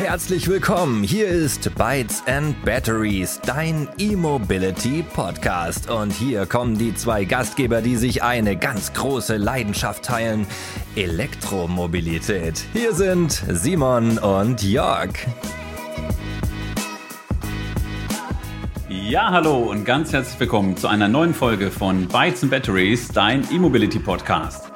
Herzlich willkommen. Hier ist Bytes and Batteries, dein E-Mobility Podcast. Und hier kommen die zwei Gastgeber, die sich eine ganz große Leidenschaft teilen: Elektromobilität. Hier sind Simon und Jörg. Ja, hallo und ganz herzlich willkommen zu einer neuen Folge von Bytes and Batteries, dein E-Mobility Podcast.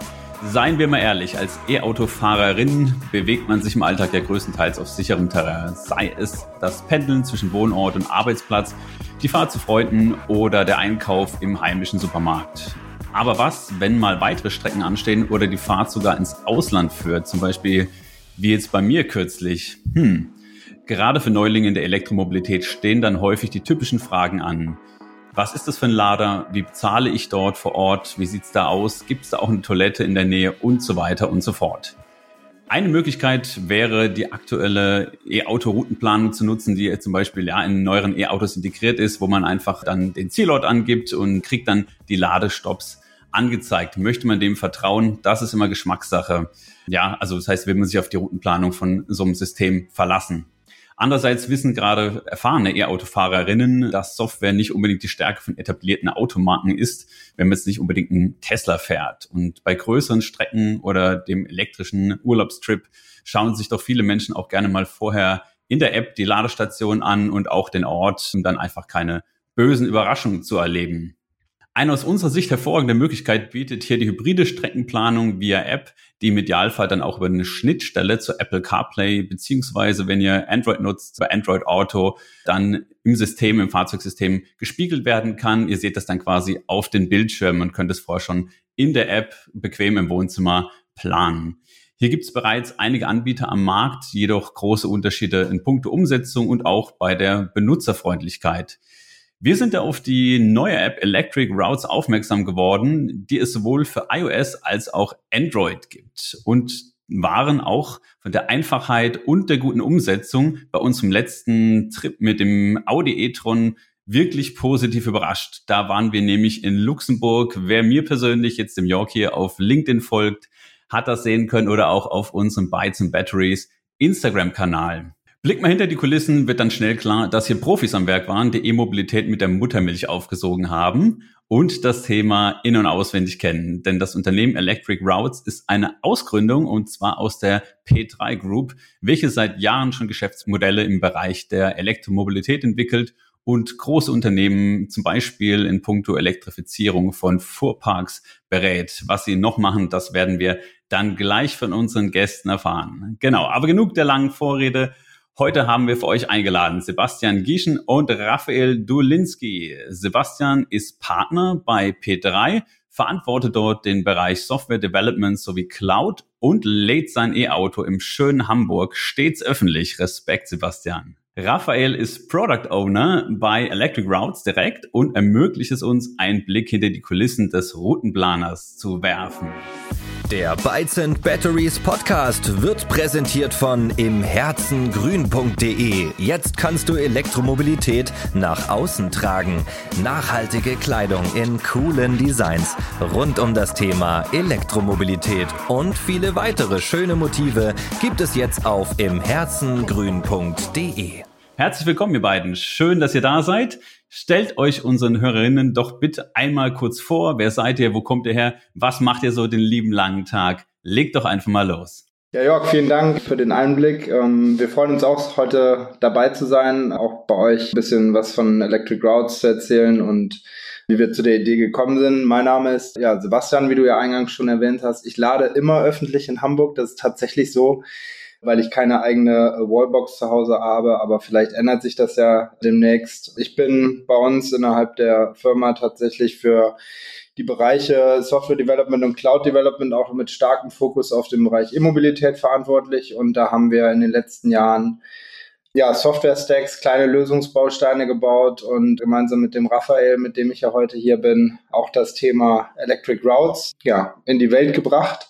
Seien wir mal ehrlich, als E-Auto-Fahrerin bewegt man sich im Alltag ja größtenteils auf sicherem Terrain. Sei es das Pendeln zwischen Wohnort und Arbeitsplatz, die Fahrt zu Freunden oder der Einkauf im heimischen Supermarkt. Aber was, wenn mal weitere Strecken anstehen oder die Fahrt sogar ins Ausland führt? Zum Beispiel wie jetzt bei mir kürzlich. Hm. Gerade für Neulinge in der Elektromobilität stehen dann häufig die typischen Fragen an. Was ist das für ein Lader? Wie bezahle ich dort vor Ort? Wie sieht's da aus? Gibt es da auch eine Toilette in der Nähe und so weiter und so fort? Eine Möglichkeit wäre, die aktuelle E-Auto-Routenplanung zu nutzen, die zum Beispiel ja in neueren E-Autos integriert ist, wo man einfach dann den Zielort angibt und kriegt dann die Ladestops angezeigt. Möchte man dem vertrauen? Das ist immer Geschmackssache. Ja, also das heißt, will man sich auf die Routenplanung von so einem System verlassen. Andererseits wissen gerade erfahrene E-Autofahrerinnen, dass Software nicht unbedingt die Stärke von etablierten Automarken ist, wenn man jetzt nicht unbedingt einen Tesla fährt. Und bei größeren Strecken oder dem elektrischen Urlaubstrip schauen sich doch viele Menschen auch gerne mal vorher in der App die Ladestation an und auch den Ort, um dann einfach keine bösen Überraschungen zu erleben. Eine aus unserer Sicht hervorragende Möglichkeit bietet hier die hybride Streckenplanung via App, die im Idealfall dann auch über eine Schnittstelle zu Apple CarPlay beziehungsweise wenn ihr Android nutzt, bei Android Auto, dann im System, im Fahrzeugsystem gespiegelt werden kann. Ihr seht das dann quasi auf den Bildschirmen und könnt es vorher schon in der App bequem im Wohnzimmer planen. Hier gibt es bereits einige Anbieter am Markt, jedoch große Unterschiede in puncto Umsetzung und auch bei der Benutzerfreundlichkeit. Wir sind da auf die neue App Electric Routes aufmerksam geworden, die es sowohl für iOS als auch Android gibt und waren auch von der Einfachheit und der guten Umsetzung bei unserem letzten Trip mit dem Audi e-tron wirklich positiv überrascht. Da waren wir nämlich in Luxemburg. Wer mir persönlich jetzt im York hier auf LinkedIn folgt, hat das sehen können oder auch auf unserem Bytes and Batteries Instagram-Kanal. Blick mal hinter die Kulissen, wird dann schnell klar, dass hier Profis am Werk waren, die E-Mobilität mit der Muttermilch aufgesogen haben und das Thema in- und auswendig kennen. Denn das Unternehmen Electric Routes ist eine Ausgründung und zwar aus der P3 Group, welche seit Jahren schon Geschäftsmodelle im Bereich der Elektromobilität entwickelt und große Unternehmen zum Beispiel in puncto Elektrifizierung von Fuhrparks berät. Was sie noch machen, das werden wir dann gleich von unseren Gästen erfahren. Genau, aber genug der langen Vorrede. Heute haben wir für euch eingeladen Sebastian Gieschen und Raphael Dulinski. Sebastian ist Partner bei P3, verantwortet dort den Bereich Software Development sowie Cloud und lädt sein E-Auto im schönen Hamburg stets öffentlich. Respekt, Sebastian. Raphael ist Product Owner bei Electric Routes direkt und ermöglicht es uns, einen Blick hinter die Kulissen des Routenplaners zu werfen. Der Bytes Batteries Podcast wird präsentiert von imherzengrün.de. Jetzt kannst du Elektromobilität nach außen tragen. Nachhaltige Kleidung in coolen Designs rund um das Thema Elektromobilität und viele weitere schöne Motive gibt es jetzt auf imherzengrün.de. Herzlich willkommen, ihr beiden. Schön, dass ihr da seid. Stellt euch unseren Hörerinnen doch bitte einmal kurz vor. Wer seid ihr? Wo kommt ihr her? Was macht ihr so den lieben langen Tag? Legt doch einfach mal los. Ja, Jörg, vielen Dank für den Einblick. Ähm, wir freuen uns auch, heute dabei zu sein, auch bei euch ein bisschen was von Electric Routes zu erzählen und wie wir zu der Idee gekommen sind. Mein Name ist ja Sebastian, wie du ja eingangs schon erwähnt hast. Ich lade immer öffentlich in Hamburg. Das ist tatsächlich so weil ich keine eigene äh, Wallbox zu Hause habe, aber vielleicht ändert sich das ja demnächst. Ich bin bei uns innerhalb der Firma tatsächlich für die Bereiche Software Development und Cloud Development auch mit starkem Fokus auf den Bereich Immobilität verantwortlich und da haben wir in den letzten Jahren ja, Software-Stacks, kleine Lösungsbausteine gebaut und gemeinsam mit dem Raphael, mit dem ich ja heute hier bin, auch das Thema Electric Routes ja, in die Welt gebracht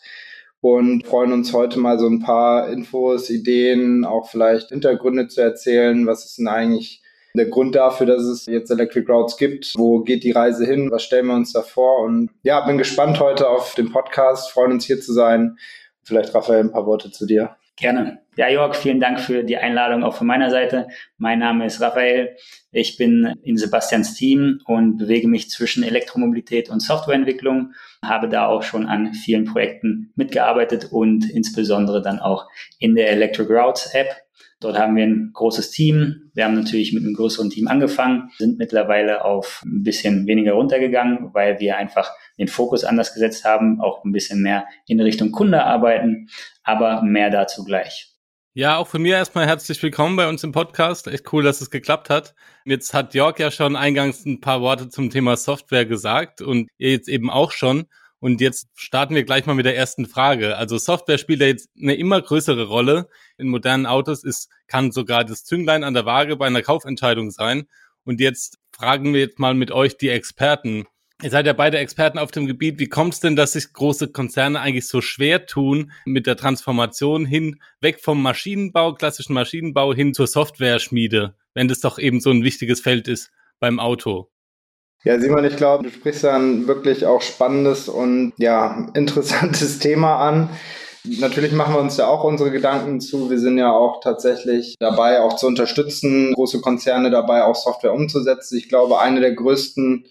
und freuen uns heute mal so ein paar Infos, Ideen, auch vielleicht Hintergründe zu erzählen. Was ist denn eigentlich der Grund dafür, dass es jetzt Electric Routes gibt? Wo geht die Reise hin? Was stellen wir uns da vor? Und ja, bin gespannt heute auf den Podcast, freuen uns hier zu sein. Vielleicht Raphael ein paar Worte zu dir. Gerne. Ja, Jörg, vielen Dank für die Einladung auch von meiner Seite. Mein Name ist Raphael. Ich bin in Sebastians Team und bewege mich zwischen Elektromobilität und Softwareentwicklung, habe da auch schon an vielen Projekten mitgearbeitet und insbesondere dann auch in der Electric Routes App. Dort haben wir ein großes Team. Wir haben natürlich mit einem größeren Team angefangen, sind mittlerweile auf ein bisschen weniger runtergegangen, weil wir einfach den Fokus anders gesetzt haben, auch ein bisschen mehr in Richtung Kunde arbeiten, aber mehr dazu gleich. Ja, auch von mir erstmal herzlich willkommen bei uns im Podcast. Echt cool, dass es geklappt hat. Jetzt hat Jörg ja schon eingangs ein paar Worte zum Thema Software gesagt und ihr jetzt eben auch schon. Und jetzt starten wir gleich mal mit der ersten Frage. Also Software spielt ja jetzt eine immer größere Rolle. In modernen Autos ist, kann sogar das Zünglein an der Waage bei einer Kaufentscheidung sein. Und jetzt fragen wir jetzt mal mit euch die Experten. Ihr seid ja beide Experten auf dem Gebiet. Wie kommt es denn, dass sich große Konzerne eigentlich so schwer tun mit der Transformation hin, weg vom Maschinenbau, klassischen Maschinenbau hin zur Software-Schmiede, wenn das doch eben so ein wichtiges Feld ist beim Auto? Ja, Simon, ich glaube, du sprichst da ein wirklich auch spannendes und ja, interessantes Thema an. Natürlich machen wir uns ja auch unsere Gedanken zu. Wir sind ja auch tatsächlich dabei, auch zu unterstützen, große Konzerne dabei, auch Software umzusetzen. Ich glaube, eine der größten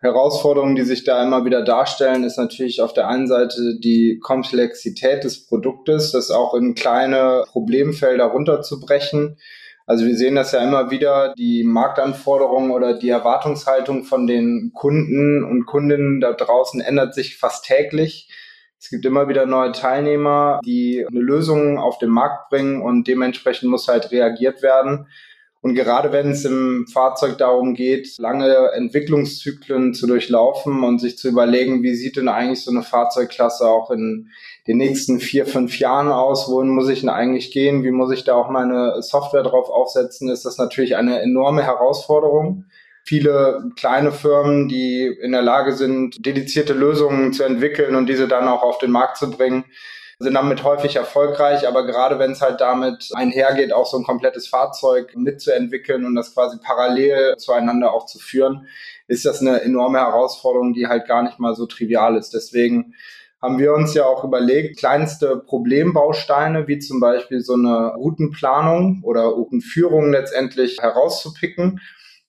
Herausforderungen, die sich da immer wieder darstellen, ist natürlich auf der einen Seite die Komplexität des Produktes, das auch in kleine Problemfelder runterzubrechen. Also wir sehen das ja immer wieder, die Marktanforderungen oder die Erwartungshaltung von den Kunden und Kundinnen da draußen ändert sich fast täglich. Es gibt immer wieder neue Teilnehmer, die eine Lösung auf den Markt bringen und dementsprechend muss halt reagiert werden. Und gerade wenn es im Fahrzeug darum geht, lange Entwicklungszyklen zu durchlaufen und sich zu überlegen, wie sieht denn eigentlich so eine Fahrzeugklasse auch in den nächsten vier, fünf Jahren aus, wohin muss ich denn eigentlich gehen, wie muss ich da auch meine Software drauf aufsetzen, ist das natürlich eine enorme Herausforderung. Viele kleine Firmen, die in der Lage sind, dedizierte Lösungen zu entwickeln und diese dann auch auf den Markt zu bringen, sind damit häufig erfolgreich, aber gerade wenn es halt damit einhergeht, auch so ein komplettes Fahrzeug mitzuentwickeln und das quasi parallel zueinander auch zu führen, ist das eine enorme Herausforderung, die halt gar nicht mal so trivial ist. Deswegen haben wir uns ja auch überlegt, kleinste Problembausteine, wie zum Beispiel so eine Routenplanung oder Routenführung letztendlich herauszupicken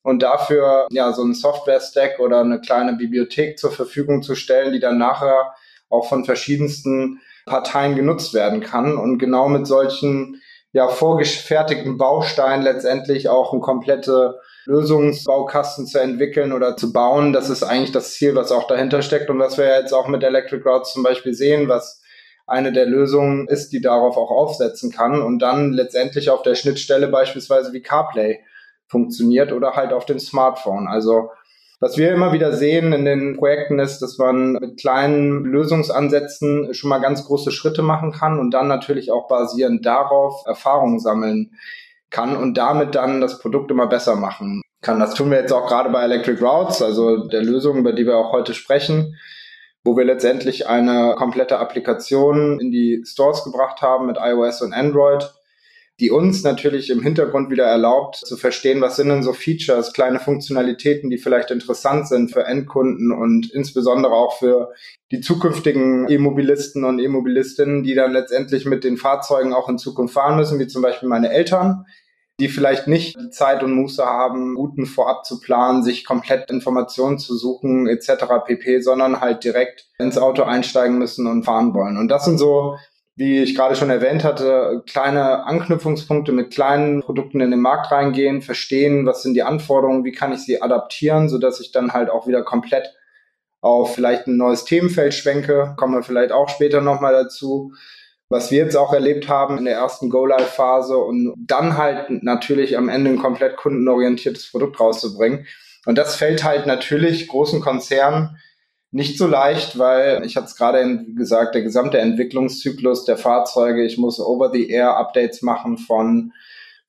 und dafür ja so einen Software-Stack oder eine kleine Bibliothek zur Verfügung zu stellen, die dann nachher auch von verschiedensten Parteien genutzt werden kann. Und genau mit solchen ja vorgefertigten Bausteinen letztendlich auch ein komplette Lösungsbaukasten zu entwickeln oder zu bauen. Das ist eigentlich das Ziel, was auch dahinter steckt und was wir jetzt auch mit Electric Routes zum Beispiel sehen, was eine der Lösungen ist, die darauf auch aufsetzen kann und dann letztendlich auf der Schnittstelle beispielsweise wie CarPlay funktioniert oder halt auf dem Smartphone. Also was wir immer wieder sehen in den Projekten ist, dass man mit kleinen Lösungsansätzen schon mal ganz große Schritte machen kann und dann natürlich auch basierend darauf Erfahrungen sammeln kann und damit dann das Produkt immer besser machen kann. Das tun wir jetzt auch gerade bei Electric Routes, also der Lösung, über die wir auch heute sprechen, wo wir letztendlich eine komplette Applikation in die Stores gebracht haben mit iOS und Android die uns natürlich im Hintergrund wieder erlaubt zu verstehen, was sind denn so Features, kleine Funktionalitäten, die vielleicht interessant sind für Endkunden und insbesondere auch für die zukünftigen E-Mobilisten und E-Mobilistinnen, die dann letztendlich mit den Fahrzeugen auch in Zukunft fahren müssen, wie zum Beispiel meine Eltern, die vielleicht nicht die Zeit und Muße haben, Routen vorab zu planen, sich komplett Informationen zu suchen etc. pp, sondern halt direkt ins Auto einsteigen müssen und fahren wollen. Und das sind so wie ich gerade schon erwähnt hatte, kleine Anknüpfungspunkte mit kleinen Produkten in den Markt reingehen, verstehen, was sind die Anforderungen, wie kann ich sie adaptieren, so dass ich dann halt auch wieder komplett auf vielleicht ein neues Themenfeld schwenke, kommen wir vielleicht auch später nochmal dazu. Was wir jetzt auch erlebt haben in der ersten Go-Live-Phase und dann halt natürlich am Ende ein komplett kundenorientiertes Produkt rauszubringen. Und das fällt halt natürlich großen Konzernen nicht so leicht, weil ich hatte es gerade gesagt, der gesamte Entwicklungszyklus der Fahrzeuge, ich muss Over-the-Air-Updates machen von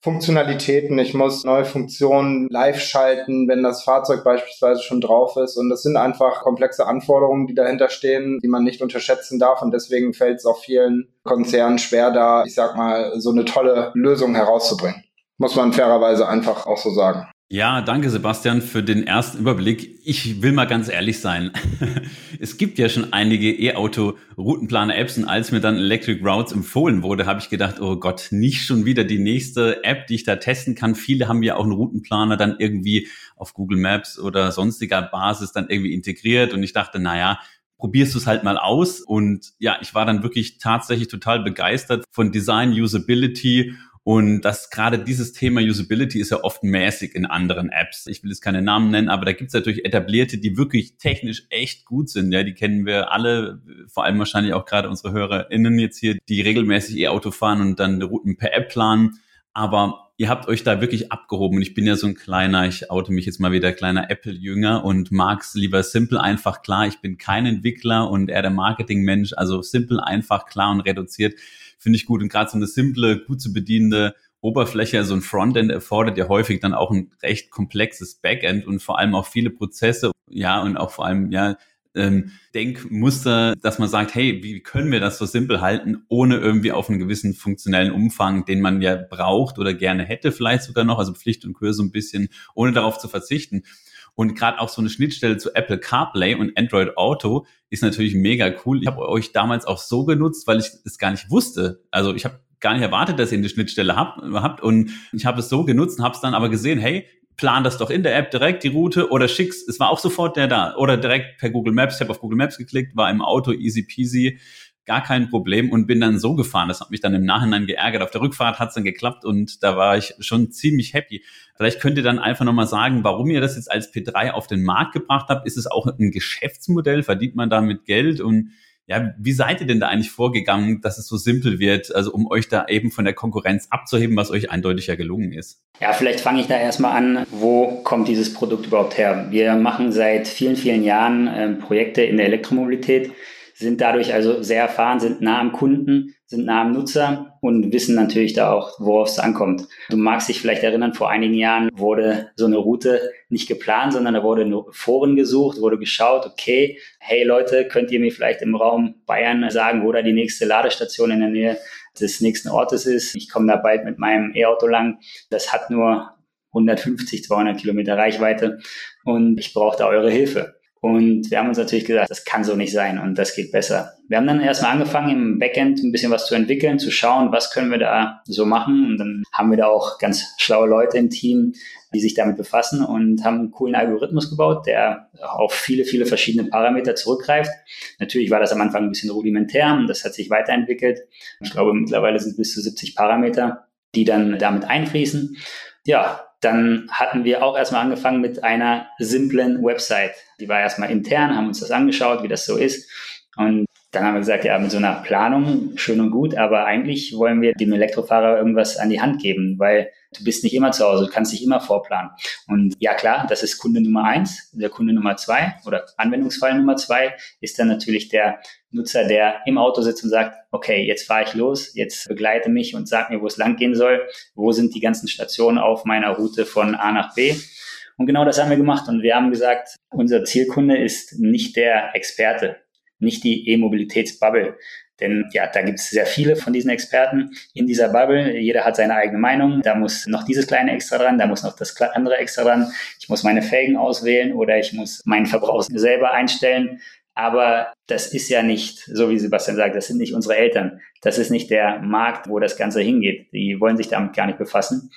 Funktionalitäten, ich muss neue Funktionen live schalten, wenn das Fahrzeug beispielsweise schon drauf ist. Und das sind einfach komplexe Anforderungen, die dahinter stehen, die man nicht unterschätzen darf. Und deswegen fällt es auch vielen Konzernen schwer, da, ich sag mal, so eine tolle Lösung herauszubringen. Muss man fairerweise einfach auch so sagen. Ja, danke Sebastian für den ersten Überblick. Ich will mal ganz ehrlich sein. es gibt ja schon einige E-Auto-Routenplaner-Apps und als mir dann Electric Routes empfohlen wurde, habe ich gedacht, oh Gott, nicht schon wieder die nächste App, die ich da testen kann. Viele haben ja auch einen Routenplaner dann irgendwie auf Google Maps oder sonstiger Basis dann irgendwie integriert und ich dachte, naja, probierst du es halt mal aus. Und ja, ich war dann wirklich tatsächlich total begeistert von Design, Usability und das gerade dieses Thema Usability ist ja oft mäßig in anderen Apps. Ich will jetzt keine Namen nennen, aber da gibt es natürlich etablierte, die wirklich technisch echt gut sind. Ja, die kennen wir alle, vor allem wahrscheinlich auch gerade unsere HörerInnen jetzt hier, die regelmäßig E-Auto fahren und dann Routen per App planen. Aber ihr habt euch da wirklich abgehoben. Und ich bin ja so ein kleiner, ich oute mich jetzt mal wieder, kleiner Apple-Jünger und mag's lieber simpel, einfach, klar. Ich bin kein Entwickler und eher der Marketing-Mensch. Also simpel, einfach, klar und reduziert finde ich gut. Und gerade so eine simple, gut zu bedienende Oberfläche, also ein Frontend erfordert ja häufig dann auch ein recht komplexes Backend und vor allem auch viele Prozesse, ja, und auch vor allem, ja, ähm, Denkmuster, dass man sagt, hey, wie können wir das so simpel halten, ohne irgendwie auf einen gewissen funktionellen Umfang, den man ja braucht oder gerne hätte, vielleicht sogar noch, also Pflicht und Kür so ein bisschen, ohne darauf zu verzichten. Und gerade auch so eine Schnittstelle zu Apple CarPlay und Android Auto ist natürlich mega cool. Ich habe euch damals auch so genutzt, weil ich es gar nicht wusste. Also ich habe gar nicht erwartet, dass ihr eine Schnittstelle habt, habt. Und ich habe es so genutzt und habe es dann aber gesehen, hey, plan das doch in der App direkt die Route oder schick's, es war auch sofort der da. Oder direkt per Google Maps, ich habe auf Google Maps geklickt, war im Auto easy peasy gar kein Problem und bin dann so gefahren. Das hat mich dann im Nachhinein geärgert. Auf der Rückfahrt hat es dann geklappt und da war ich schon ziemlich happy. Vielleicht könnt ihr dann einfach nochmal sagen, warum ihr das jetzt als P3 auf den Markt gebracht habt. Ist es auch ein Geschäftsmodell? Verdient man damit Geld? Und ja, wie seid ihr denn da eigentlich vorgegangen, dass es so simpel wird, also um euch da eben von der Konkurrenz abzuheben, was euch eindeutig ja gelungen ist? Ja, vielleicht fange ich da erstmal an, wo kommt dieses Produkt überhaupt her? Wir machen seit vielen, vielen Jahren äh, Projekte in der Elektromobilität sind dadurch also sehr erfahren, sind nah am Kunden, sind nah am Nutzer und wissen natürlich da auch, worauf es ankommt. Du magst dich vielleicht erinnern, vor einigen Jahren wurde so eine Route nicht geplant, sondern da wurde nur Foren gesucht, wurde geschaut, okay, hey Leute, könnt ihr mir vielleicht im Raum Bayern sagen, wo da die nächste Ladestation in der Nähe des nächsten Ortes ist? Ich komme da bald mit meinem E-Auto lang. Das hat nur 150, 200 Kilometer Reichweite und ich brauche da eure Hilfe. Und wir haben uns natürlich gesagt, das kann so nicht sein und das geht besser. Wir haben dann erstmal angefangen, im Backend ein bisschen was zu entwickeln, zu schauen, was können wir da so machen. Und dann haben wir da auch ganz schlaue Leute im Team, die sich damit befassen und haben einen coolen Algorithmus gebaut, der auf viele, viele verschiedene Parameter zurückgreift. Natürlich war das am Anfang ein bisschen rudimentär und das hat sich weiterentwickelt. Ich glaube, mittlerweile sind es bis zu 70 Parameter, die dann damit einfließen. Ja, dann hatten wir auch erstmal angefangen mit einer simplen Website. Die war erstmal intern, haben uns das angeschaut, wie das so ist. Und dann haben wir gesagt, ja, mit so einer Planung schön und gut, aber eigentlich wollen wir dem Elektrofahrer irgendwas an die Hand geben, weil du bist nicht immer zu Hause, du kannst dich immer vorplanen. Und ja, klar, das ist Kunde Nummer eins. Der Kunde Nummer zwei oder Anwendungsfall Nummer zwei ist dann natürlich der Nutzer, der im Auto sitzt und sagt, okay, jetzt fahre ich los, jetzt begleite mich und sag mir, wo es lang gehen soll, wo sind die ganzen Stationen auf meiner Route von A nach B. Und genau das haben wir gemacht und wir haben gesagt, unser Zielkunde ist nicht der Experte nicht die E-Mobilitätsbubble. Denn ja, da gibt es sehr viele von diesen Experten in dieser Bubble. Jeder hat seine eigene Meinung. Da muss noch dieses kleine extra dran, da muss noch das andere extra dran. Ich muss meine Felgen auswählen oder ich muss meinen Verbrauch selber einstellen. Aber das ist ja nicht, so wie Sebastian sagt, das sind nicht unsere Eltern. Das ist nicht der Markt, wo das Ganze hingeht. Die wollen sich damit gar nicht befassen.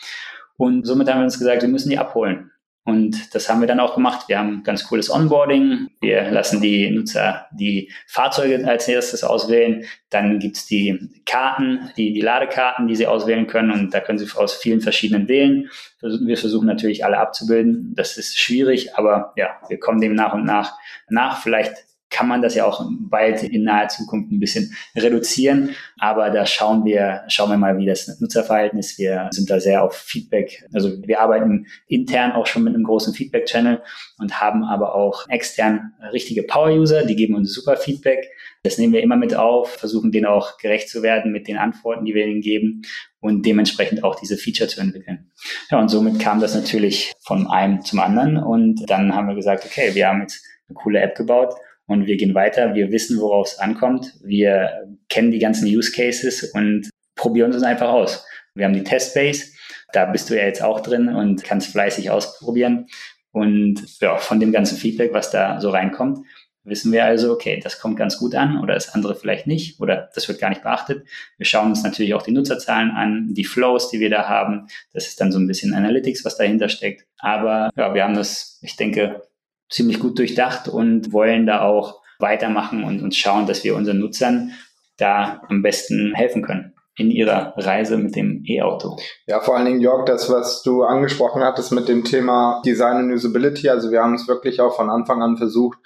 Und somit haben wir uns gesagt, wir müssen die abholen. Und das haben wir dann auch gemacht. Wir haben ganz cooles Onboarding. Wir lassen die Nutzer die Fahrzeuge als erstes auswählen. Dann gibt's die Karten, die, die Ladekarten, die sie auswählen können. Und da können sie aus vielen verschiedenen wählen. Wir versuchen natürlich alle abzubilden. Das ist schwierig, aber ja, wir kommen dem nach und nach nach. Vielleicht kann man das ja auch bald in naher Zukunft ein bisschen reduzieren. Aber da schauen wir, schauen wir mal, wie das Nutzerverhalten ist. Wir sind da sehr auf Feedback. Also wir arbeiten intern auch schon mit einem großen Feedback-Channel und haben aber auch extern richtige Power-User, die geben uns super Feedback. Das nehmen wir immer mit auf, versuchen denen auch gerecht zu werden mit den Antworten, die wir ihnen geben und dementsprechend auch diese Feature zu entwickeln. Ja, und somit kam das natürlich von einem zum anderen und dann haben wir gesagt, okay, wir haben jetzt eine coole App gebaut und wir gehen weiter. Wir wissen, worauf es ankommt. Wir kennen die ganzen Use Cases und probieren uns einfach aus. Wir haben die Testbase Da bist du ja jetzt auch drin und kannst fleißig ausprobieren. Und ja, von dem ganzen Feedback, was da so reinkommt, wissen wir also, okay, das kommt ganz gut an oder das andere vielleicht nicht oder das wird gar nicht beachtet. Wir schauen uns natürlich auch die Nutzerzahlen an, die Flows, die wir da haben. Das ist dann so ein bisschen Analytics, was dahinter steckt. Aber ja, wir haben das, ich denke, ziemlich gut durchdacht und wollen da auch weitermachen und uns schauen, dass wir unseren Nutzern da am besten helfen können in ihrer Reise mit dem E-Auto. Ja, vor allen Dingen, Jörg, das, was du angesprochen hattest mit dem Thema Design und Usability, also wir haben es wirklich auch von Anfang an versucht,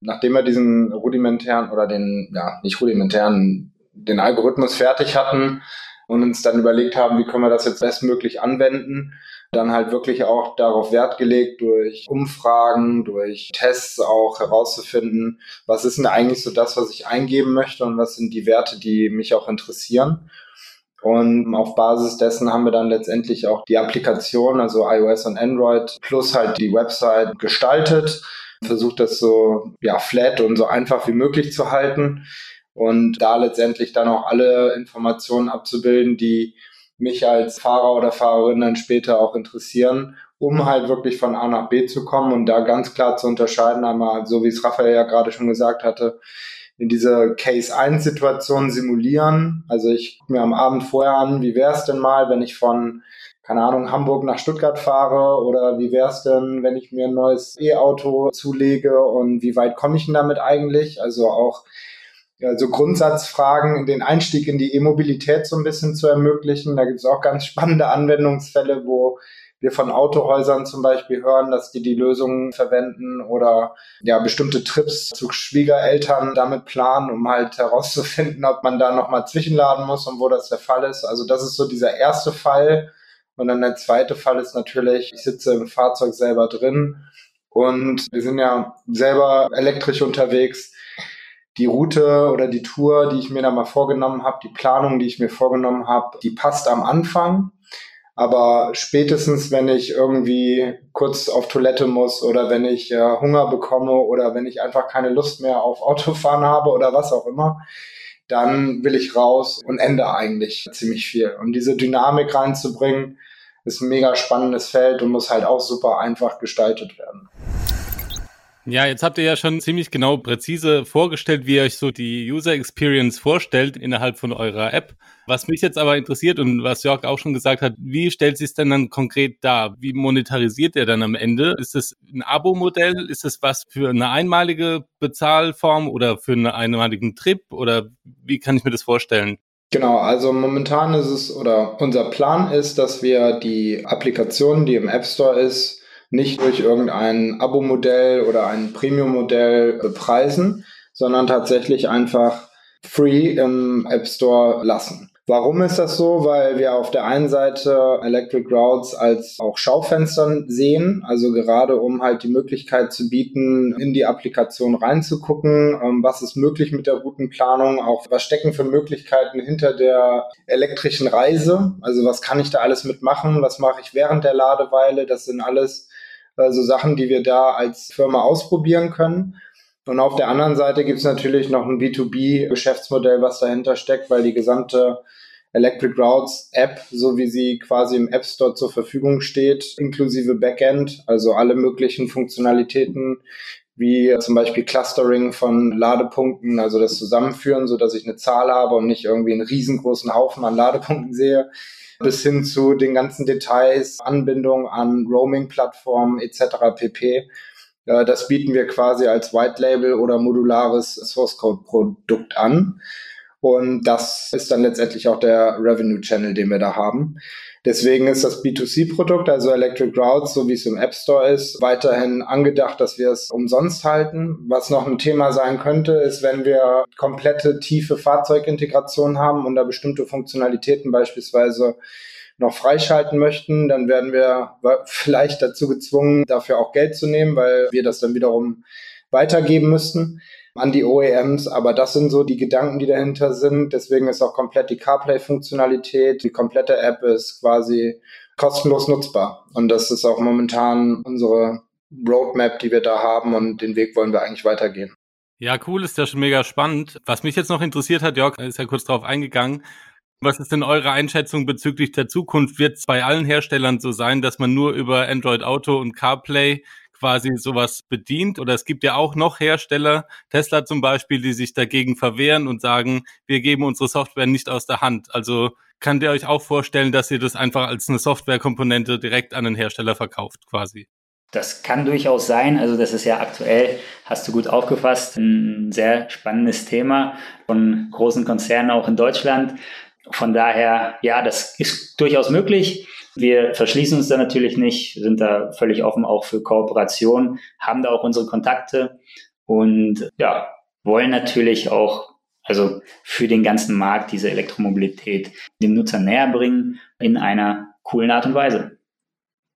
nachdem wir diesen rudimentären oder den, ja, nicht rudimentären, den Algorithmus fertig hatten und uns dann überlegt haben, wie können wir das jetzt bestmöglich anwenden, dann halt wirklich auch darauf Wert gelegt, durch Umfragen, durch Tests auch herauszufinden, was ist denn eigentlich so das, was ich eingeben möchte und was sind die Werte, die mich auch interessieren. Und auf Basis dessen haben wir dann letztendlich auch die Applikation, also iOS und Android, plus halt die Website gestaltet, versucht das so ja, flat und so einfach wie möglich zu halten und da letztendlich dann auch alle Informationen abzubilden, die mich als Fahrer oder Fahrerin dann später auch interessieren, um halt wirklich von A nach B zu kommen und da ganz klar zu unterscheiden, einmal, so wie es Raphael ja gerade schon gesagt hatte, in diese Case-1-Situation simulieren. Also ich gucke mir am Abend vorher an, wie wäre es denn mal, wenn ich von, keine Ahnung, Hamburg nach Stuttgart fahre oder wie wäre es denn, wenn ich mir ein neues E-Auto zulege und wie weit komme ich denn damit eigentlich? Also auch ja, so Grundsatzfragen, den Einstieg in die E-Mobilität so ein bisschen zu ermöglichen. Da gibt es auch ganz spannende Anwendungsfälle, wo wir von Autohäusern zum Beispiel hören, dass die die Lösungen verwenden oder ja bestimmte Trips zu Schwiegereltern damit planen, um halt herauszufinden, ob man da nochmal zwischenladen muss und wo das der Fall ist. Also das ist so dieser erste Fall. Und dann der zweite Fall ist natürlich, ich sitze im Fahrzeug selber drin und wir sind ja selber elektrisch unterwegs die Route oder die Tour, die ich mir da mal vorgenommen habe, die Planung, die ich mir vorgenommen habe, die passt am Anfang. Aber spätestens, wenn ich irgendwie kurz auf Toilette muss oder wenn ich äh, Hunger bekomme oder wenn ich einfach keine Lust mehr auf Autofahren habe oder was auch immer, dann will ich raus und ende eigentlich ziemlich viel. Und diese Dynamik reinzubringen, ist ein mega spannendes Feld und muss halt auch super einfach gestaltet werden. Ja, jetzt habt ihr ja schon ziemlich genau präzise vorgestellt, wie ihr euch so die User Experience vorstellt innerhalb von eurer App. Was mich jetzt aber interessiert und was Jörg auch schon gesagt hat, wie stellt sich es denn dann konkret dar? Wie monetarisiert ihr dann am Ende? Ist es ein Abo-Modell? Ist es was für eine einmalige Bezahlform oder für einen einmaligen Trip? Oder wie kann ich mir das vorstellen? Genau, also momentan ist es oder unser Plan ist, dass wir die Applikation, die im App Store ist, nicht durch irgendein Abo-Modell oder ein Premium-Modell bepreisen, sondern tatsächlich einfach free im App Store lassen. Warum ist das so? Weil wir auf der einen Seite Electric Routes als auch Schaufenstern sehen, also gerade um halt die Möglichkeit zu bieten, in die Applikation reinzugucken, ähm, was ist möglich mit der Routenplanung, auch was stecken für Möglichkeiten hinter der elektrischen Reise, also was kann ich da alles mitmachen, was mache ich während der Ladeweile, das sind alles also Sachen, die wir da als Firma ausprobieren können. Und auf der anderen Seite gibt es natürlich noch ein B2B-Geschäftsmodell, was dahinter steckt, weil die gesamte Electric Routes App, so wie sie quasi im App Store zur Verfügung steht, inklusive Backend, also alle möglichen Funktionalitäten, wie zum Beispiel Clustering von Ladepunkten, also das Zusammenführen, so dass ich eine Zahl habe und nicht irgendwie einen riesengroßen Haufen an Ladepunkten sehe, bis hin zu den ganzen Details, Anbindung an Roaming-Plattformen etc. pp. Das bieten wir quasi als White Label oder modulares Source Code Produkt an. Und das ist dann letztendlich auch der Revenue Channel, den wir da haben. Deswegen ist das B2C-Produkt, also Electric Routes, so wie es im App Store ist, weiterhin angedacht, dass wir es umsonst halten. Was noch ein Thema sein könnte, ist, wenn wir komplette tiefe Fahrzeugintegration haben und da bestimmte Funktionalitäten beispielsweise noch freischalten möchten, dann werden wir vielleicht dazu gezwungen, dafür auch Geld zu nehmen, weil wir das dann wiederum weitergeben müssten an die OEMs, aber das sind so die Gedanken, die dahinter sind. Deswegen ist auch komplett die CarPlay-Funktionalität, die komplette App ist quasi kostenlos nutzbar. Und das ist auch momentan unsere Roadmap, die wir da haben und den Weg wollen wir eigentlich weitergehen. Ja, cool, ist ja schon mega spannend. Was mich jetzt noch interessiert hat, Jörg ist ja kurz darauf eingegangen, Was ist denn eure Einschätzung bezüglich der Zukunft? Wird es bei allen Herstellern so sein, dass man nur über Android Auto und CarPlay quasi sowas bedient? Oder es gibt ja auch noch Hersteller, Tesla zum Beispiel, die sich dagegen verwehren und sagen, wir geben unsere Software nicht aus der Hand. Also könnt ihr euch auch vorstellen, dass ihr das einfach als eine Softwarekomponente direkt an den Hersteller verkauft quasi? Das kann durchaus sein. Also das ist ja aktuell, hast du gut aufgefasst, ein sehr spannendes Thema von großen Konzernen auch in Deutschland. Von daher, ja, das ist durchaus möglich. Wir verschließen uns da natürlich nicht, sind da völlig offen auch für Kooperation, haben da auch unsere Kontakte und ja, wollen natürlich auch also für den ganzen Markt diese Elektromobilität dem Nutzer näher bringen in einer coolen Art und Weise.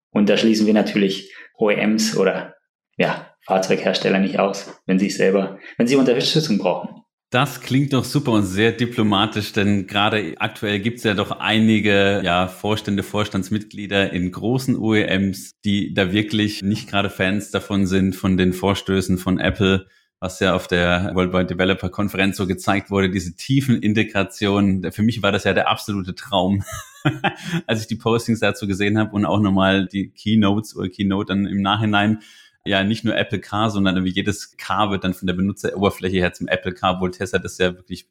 Und da schließen wir natürlich OEMs oder ja, Fahrzeughersteller nicht aus, wenn sie selber, wenn sie Unterstützung brauchen. Das klingt doch super und sehr diplomatisch, denn gerade aktuell gibt es ja doch einige ja, Vorstände, Vorstandsmitglieder in großen OEMs, die da wirklich nicht gerade Fans davon sind, von den Vorstößen von Apple, was ja auf der Worldwide Developer Konferenz so gezeigt wurde, diese tiefen Integrationen. Für mich war das ja der absolute Traum, als ich die Postings dazu gesehen habe und auch nochmal die Keynotes oder Keynote dann im Nachhinein ja nicht nur Apple Car, sondern irgendwie jedes Car wird dann von der Benutzeroberfläche her zum Apple Car, obwohl Tesla das ja wirklich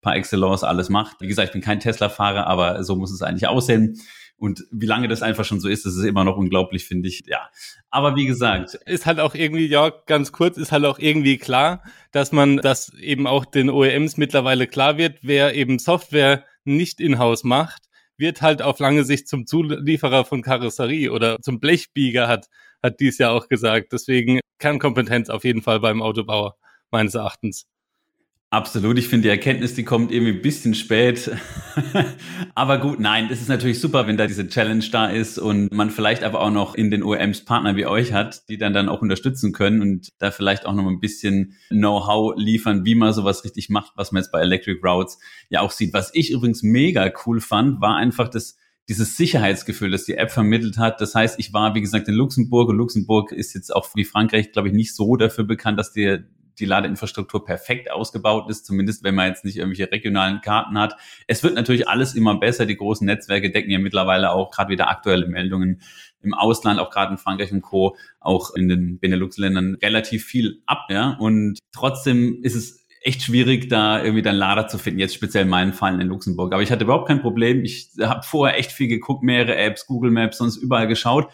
par excellence alles macht. Wie gesagt, ich bin kein Tesla-Fahrer, aber so muss es eigentlich aussehen. Und wie lange das einfach schon so ist, das ist immer noch unglaublich, finde ich. Ja. Aber wie gesagt. Ist halt auch irgendwie, ja, ganz kurz, ist halt auch irgendwie klar, dass man, dass eben auch den OEMs mittlerweile klar wird, wer eben Software nicht in-house macht, wird halt auf lange Sicht zum Zulieferer von Karosserie oder zum Blechbieger hat hat dies ja auch gesagt. Deswegen Kernkompetenz auf jeden Fall beim Autobauer, meines Erachtens. Absolut. Ich finde die Erkenntnis, die kommt irgendwie ein bisschen spät. aber gut, nein, es ist natürlich super, wenn da diese Challenge da ist und man vielleicht aber auch noch in den OEMs Partner wie euch hat, die dann dann auch unterstützen können und da vielleicht auch noch ein bisschen Know-how liefern, wie man sowas richtig macht, was man jetzt bei Electric Routes ja auch sieht. Was ich übrigens mega cool fand, war einfach das dieses Sicherheitsgefühl, das die App vermittelt hat. Das heißt, ich war, wie gesagt, in Luxemburg und Luxemburg ist jetzt auch wie Frankreich, glaube ich, nicht so dafür bekannt, dass die, die Ladeinfrastruktur perfekt ausgebaut ist, zumindest wenn man jetzt nicht irgendwelche regionalen Karten hat. Es wird natürlich alles immer besser. Die großen Netzwerke decken ja mittlerweile auch gerade wieder aktuelle Meldungen im Ausland, auch gerade in Frankreich und Co., auch in den Benelux-Ländern relativ viel ab, ja. Und trotzdem ist es echt schwierig, da irgendwie dann Lader zu finden, jetzt speziell in meinen Fallen in Luxemburg. Aber ich hatte überhaupt kein Problem. Ich habe vorher echt viel geguckt, mehrere Apps, Google Maps, sonst überall geschaut.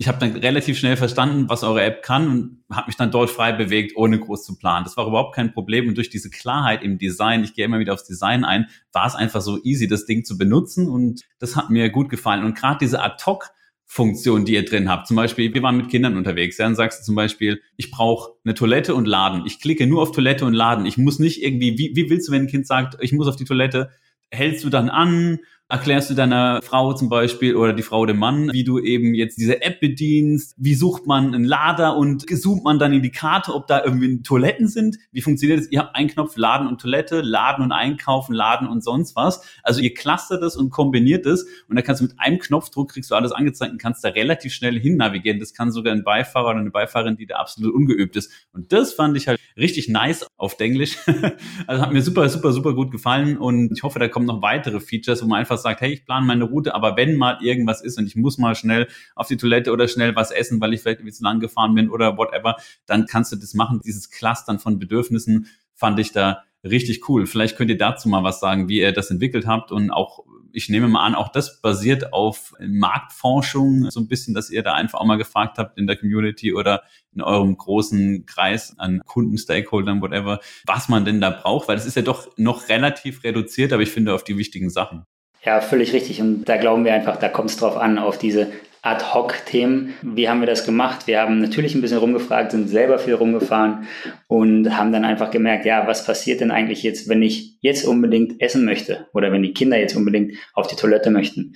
Ich habe dann relativ schnell verstanden, was eure App kann und habe mich dann dort frei bewegt, ohne groß zu planen. Das war überhaupt kein Problem. Und durch diese Klarheit im Design, ich gehe immer wieder aufs Design ein, war es einfach so easy, das Ding zu benutzen. Und das hat mir gut gefallen. Und gerade diese Ad-Hoc- Funktion, die ihr drin habt. Zum Beispiel, wir waren mit Kindern unterwegs. Ja, dann sagst du zum Beispiel, ich brauche eine Toilette und Laden. Ich klicke nur auf Toilette und Laden. Ich muss nicht irgendwie, wie, wie willst du, wenn ein Kind sagt, ich muss auf die Toilette, hältst du dann an erklärst du deiner Frau zum Beispiel oder die Frau dem Mann, wie du eben jetzt diese App bedienst, wie sucht man einen Lader und zoomt man dann in die Karte, ob da irgendwie Toiletten sind, wie funktioniert das? Ihr habt einen Knopf Laden und Toilette, Laden und Einkaufen, Laden und sonst was. Also ihr clustert das und kombiniert es und dann kannst du mit einem Knopfdruck kriegst du alles angezeigt und kannst da relativ schnell hin navigieren. Das kann sogar ein Beifahrer oder eine Beifahrerin, die da absolut ungeübt ist. Und das fand ich halt richtig nice auf Englisch. also hat mir super, super, super gut gefallen und ich hoffe, da kommen noch weitere Features, wo man einfach sagt, hey, ich plane meine Route, aber wenn mal irgendwas ist und ich muss mal schnell auf die Toilette oder schnell was essen, weil ich vielleicht irgendwie zu lang gefahren bin oder whatever, dann kannst du das machen. Dieses Clustern von Bedürfnissen fand ich da richtig cool. Vielleicht könnt ihr dazu mal was sagen, wie ihr das entwickelt habt und auch ich nehme mal an, auch das basiert auf Marktforschung, so ein bisschen, dass ihr da einfach auch mal gefragt habt in der Community oder in eurem großen Kreis an Kunden, Stakeholdern, whatever, was man denn da braucht, weil es ist ja doch noch relativ reduziert, aber ich finde auf die wichtigen Sachen. Ja, völlig richtig. Und da glauben wir einfach, da kommt es drauf an, auf diese Ad-Hoc-Themen. Wie haben wir das gemacht? Wir haben natürlich ein bisschen rumgefragt, sind selber viel rumgefahren und haben dann einfach gemerkt, ja, was passiert denn eigentlich jetzt, wenn ich jetzt unbedingt essen möchte oder wenn die Kinder jetzt unbedingt auf die Toilette möchten?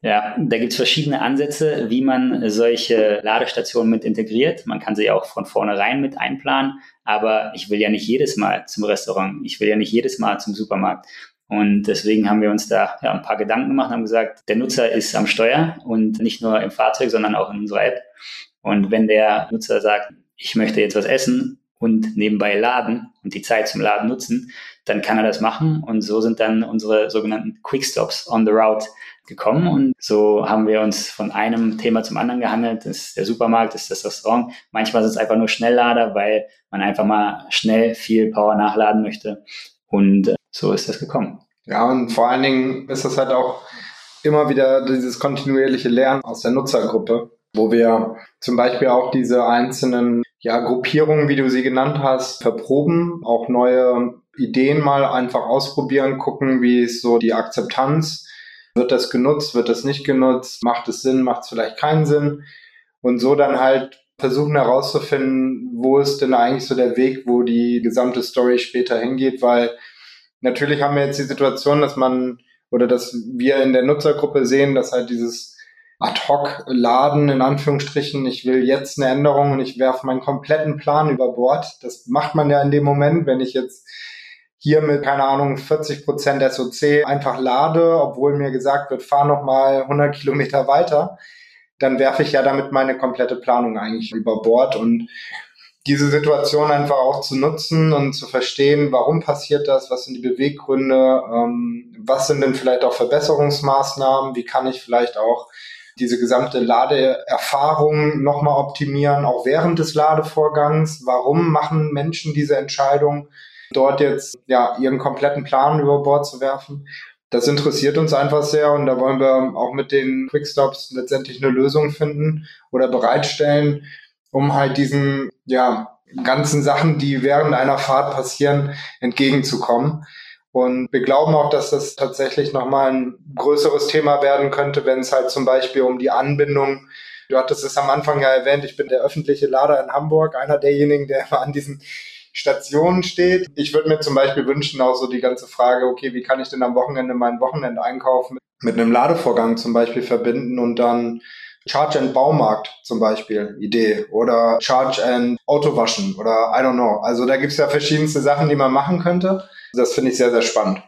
Ja, da gibt es verschiedene Ansätze, wie man solche Ladestationen mit integriert. Man kann sie auch von vornherein mit einplanen, aber ich will ja nicht jedes Mal zum Restaurant, ich will ja nicht jedes Mal zum Supermarkt. Und deswegen haben wir uns da ja, ein paar Gedanken gemacht und haben gesagt, der Nutzer ist am Steuer und nicht nur im Fahrzeug, sondern auch in unserer App. Und wenn der Nutzer sagt, ich möchte jetzt was essen und nebenbei laden und die Zeit zum Laden nutzen, dann kann er das machen. Und so sind dann unsere sogenannten Quickstops on the Route gekommen. Und so haben wir uns von einem Thema zum anderen gehandelt. Das ist der Supermarkt, das ist das Restaurant. Manchmal sind es einfach nur Schnelllader, weil man einfach mal schnell viel Power nachladen möchte. Und äh, so ist das gekommen. Ja, und vor allen Dingen ist das halt auch immer wieder dieses kontinuierliche Lernen aus der Nutzergruppe, wo wir zum Beispiel auch diese einzelnen ja, Gruppierungen, wie du sie genannt hast, verproben, auch neue Ideen mal einfach ausprobieren, gucken, wie ist so die Akzeptanz. Wird das genutzt, wird das nicht genutzt, macht es Sinn, macht es vielleicht keinen Sinn und so dann halt versuchen herauszufinden, wo ist denn eigentlich so der Weg, wo die gesamte Story später hingeht, weil natürlich haben wir jetzt die Situation, dass man oder dass wir in der Nutzergruppe sehen, dass halt dieses Ad-Hoc-Laden in Anführungsstrichen, ich will jetzt eine Änderung und ich werfe meinen kompletten Plan über Bord. Das macht man ja in dem Moment, wenn ich jetzt hier mit, keine Ahnung, 40 Prozent SOC einfach lade, obwohl mir gesagt wird, fahr noch mal 100 Kilometer weiter, dann werfe ich ja damit meine komplette Planung eigentlich über Bord und diese Situation einfach auch zu nutzen und zu verstehen, warum passiert das, was sind die Beweggründe, ähm, was sind denn vielleicht auch Verbesserungsmaßnahmen, wie kann ich vielleicht auch diese gesamte Ladeerfahrung nochmal optimieren, auch während des Ladevorgangs, warum machen Menschen diese Entscheidung, dort jetzt ja ihren kompletten Plan über Bord zu werfen. Das interessiert uns einfach sehr und da wollen wir auch mit den Quickstops letztendlich eine Lösung finden oder bereitstellen, um halt diesen, ja, ganzen Sachen, die während einer Fahrt passieren, entgegenzukommen. Und wir glauben auch, dass das tatsächlich nochmal ein größeres Thema werden könnte, wenn es halt zum Beispiel um die Anbindung Du hattest es am Anfang ja erwähnt, ich bin der öffentliche Lader in Hamburg, einer derjenigen, der immer an diesen Stationen steht. Ich würde mir zum Beispiel wünschen, auch so die ganze Frage, okay, wie kann ich denn am Wochenende meinen Wochenendeinkauf mit, mit einem Ladevorgang zum Beispiel verbinden und dann Charge and Baumarkt zum Beispiel, Idee. Oder Charge and Autowaschen oder I don't know. Also da gibt's ja verschiedenste Sachen, die man machen könnte. Das finde ich sehr, sehr spannend.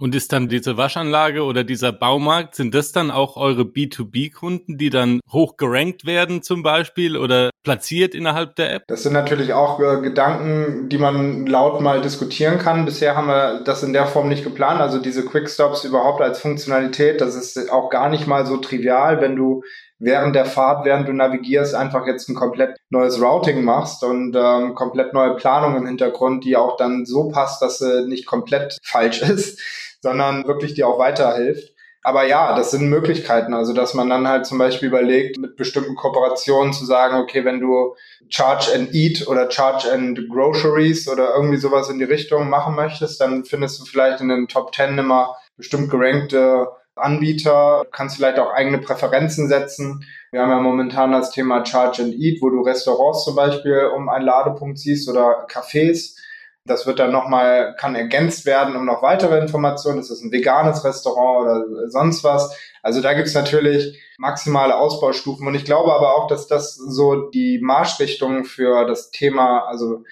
Und ist dann diese Waschanlage oder dieser Baumarkt, sind das dann auch eure B2B-Kunden, die dann hoch gerankt werden zum Beispiel oder platziert innerhalb der App? Das sind natürlich auch äh, Gedanken, die man laut mal diskutieren kann. Bisher haben wir das in der Form nicht geplant. Also diese Quickstops überhaupt als Funktionalität, das ist auch gar nicht mal so trivial, wenn du während der Fahrt, während du navigierst, einfach jetzt ein komplett neues Routing machst und ähm, komplett neue Planung im Hintergrund, die auch dann so passt, dass sie nicht komplett falsch ist, sondern wirklich dir auch weiterhilft. Aber ja, das sind Möglichkeiten. Also, dass man dann halt zum Beispiel überlegt, mit bestimmten Kooperationen zu sagen, okay, wenn du Charge and Eat oder Charge and Groceries oder irgendwie sowas in die Richtung machen möchtest, dann findest du vielleicht in den Top 10 immer bestimmt gerankte Anbieter, du kannst vielleicht auch eigene Präferenzen setzen. Wir haben ja momentan das Thema Charge and Eat, wo du Restaurants zum Beispiel um einen Ladepunkt siehst oder Cafés. Das wird dann nochmal, kann ergänzt werden um noch weitere Informationen. Ist das ein veganes Restaurant oder sonst was? Also da gibt's natürlich maximale Ausbaustufen. Und ich glaube aber auch, dass das so die Marschrichtung für das Thema, also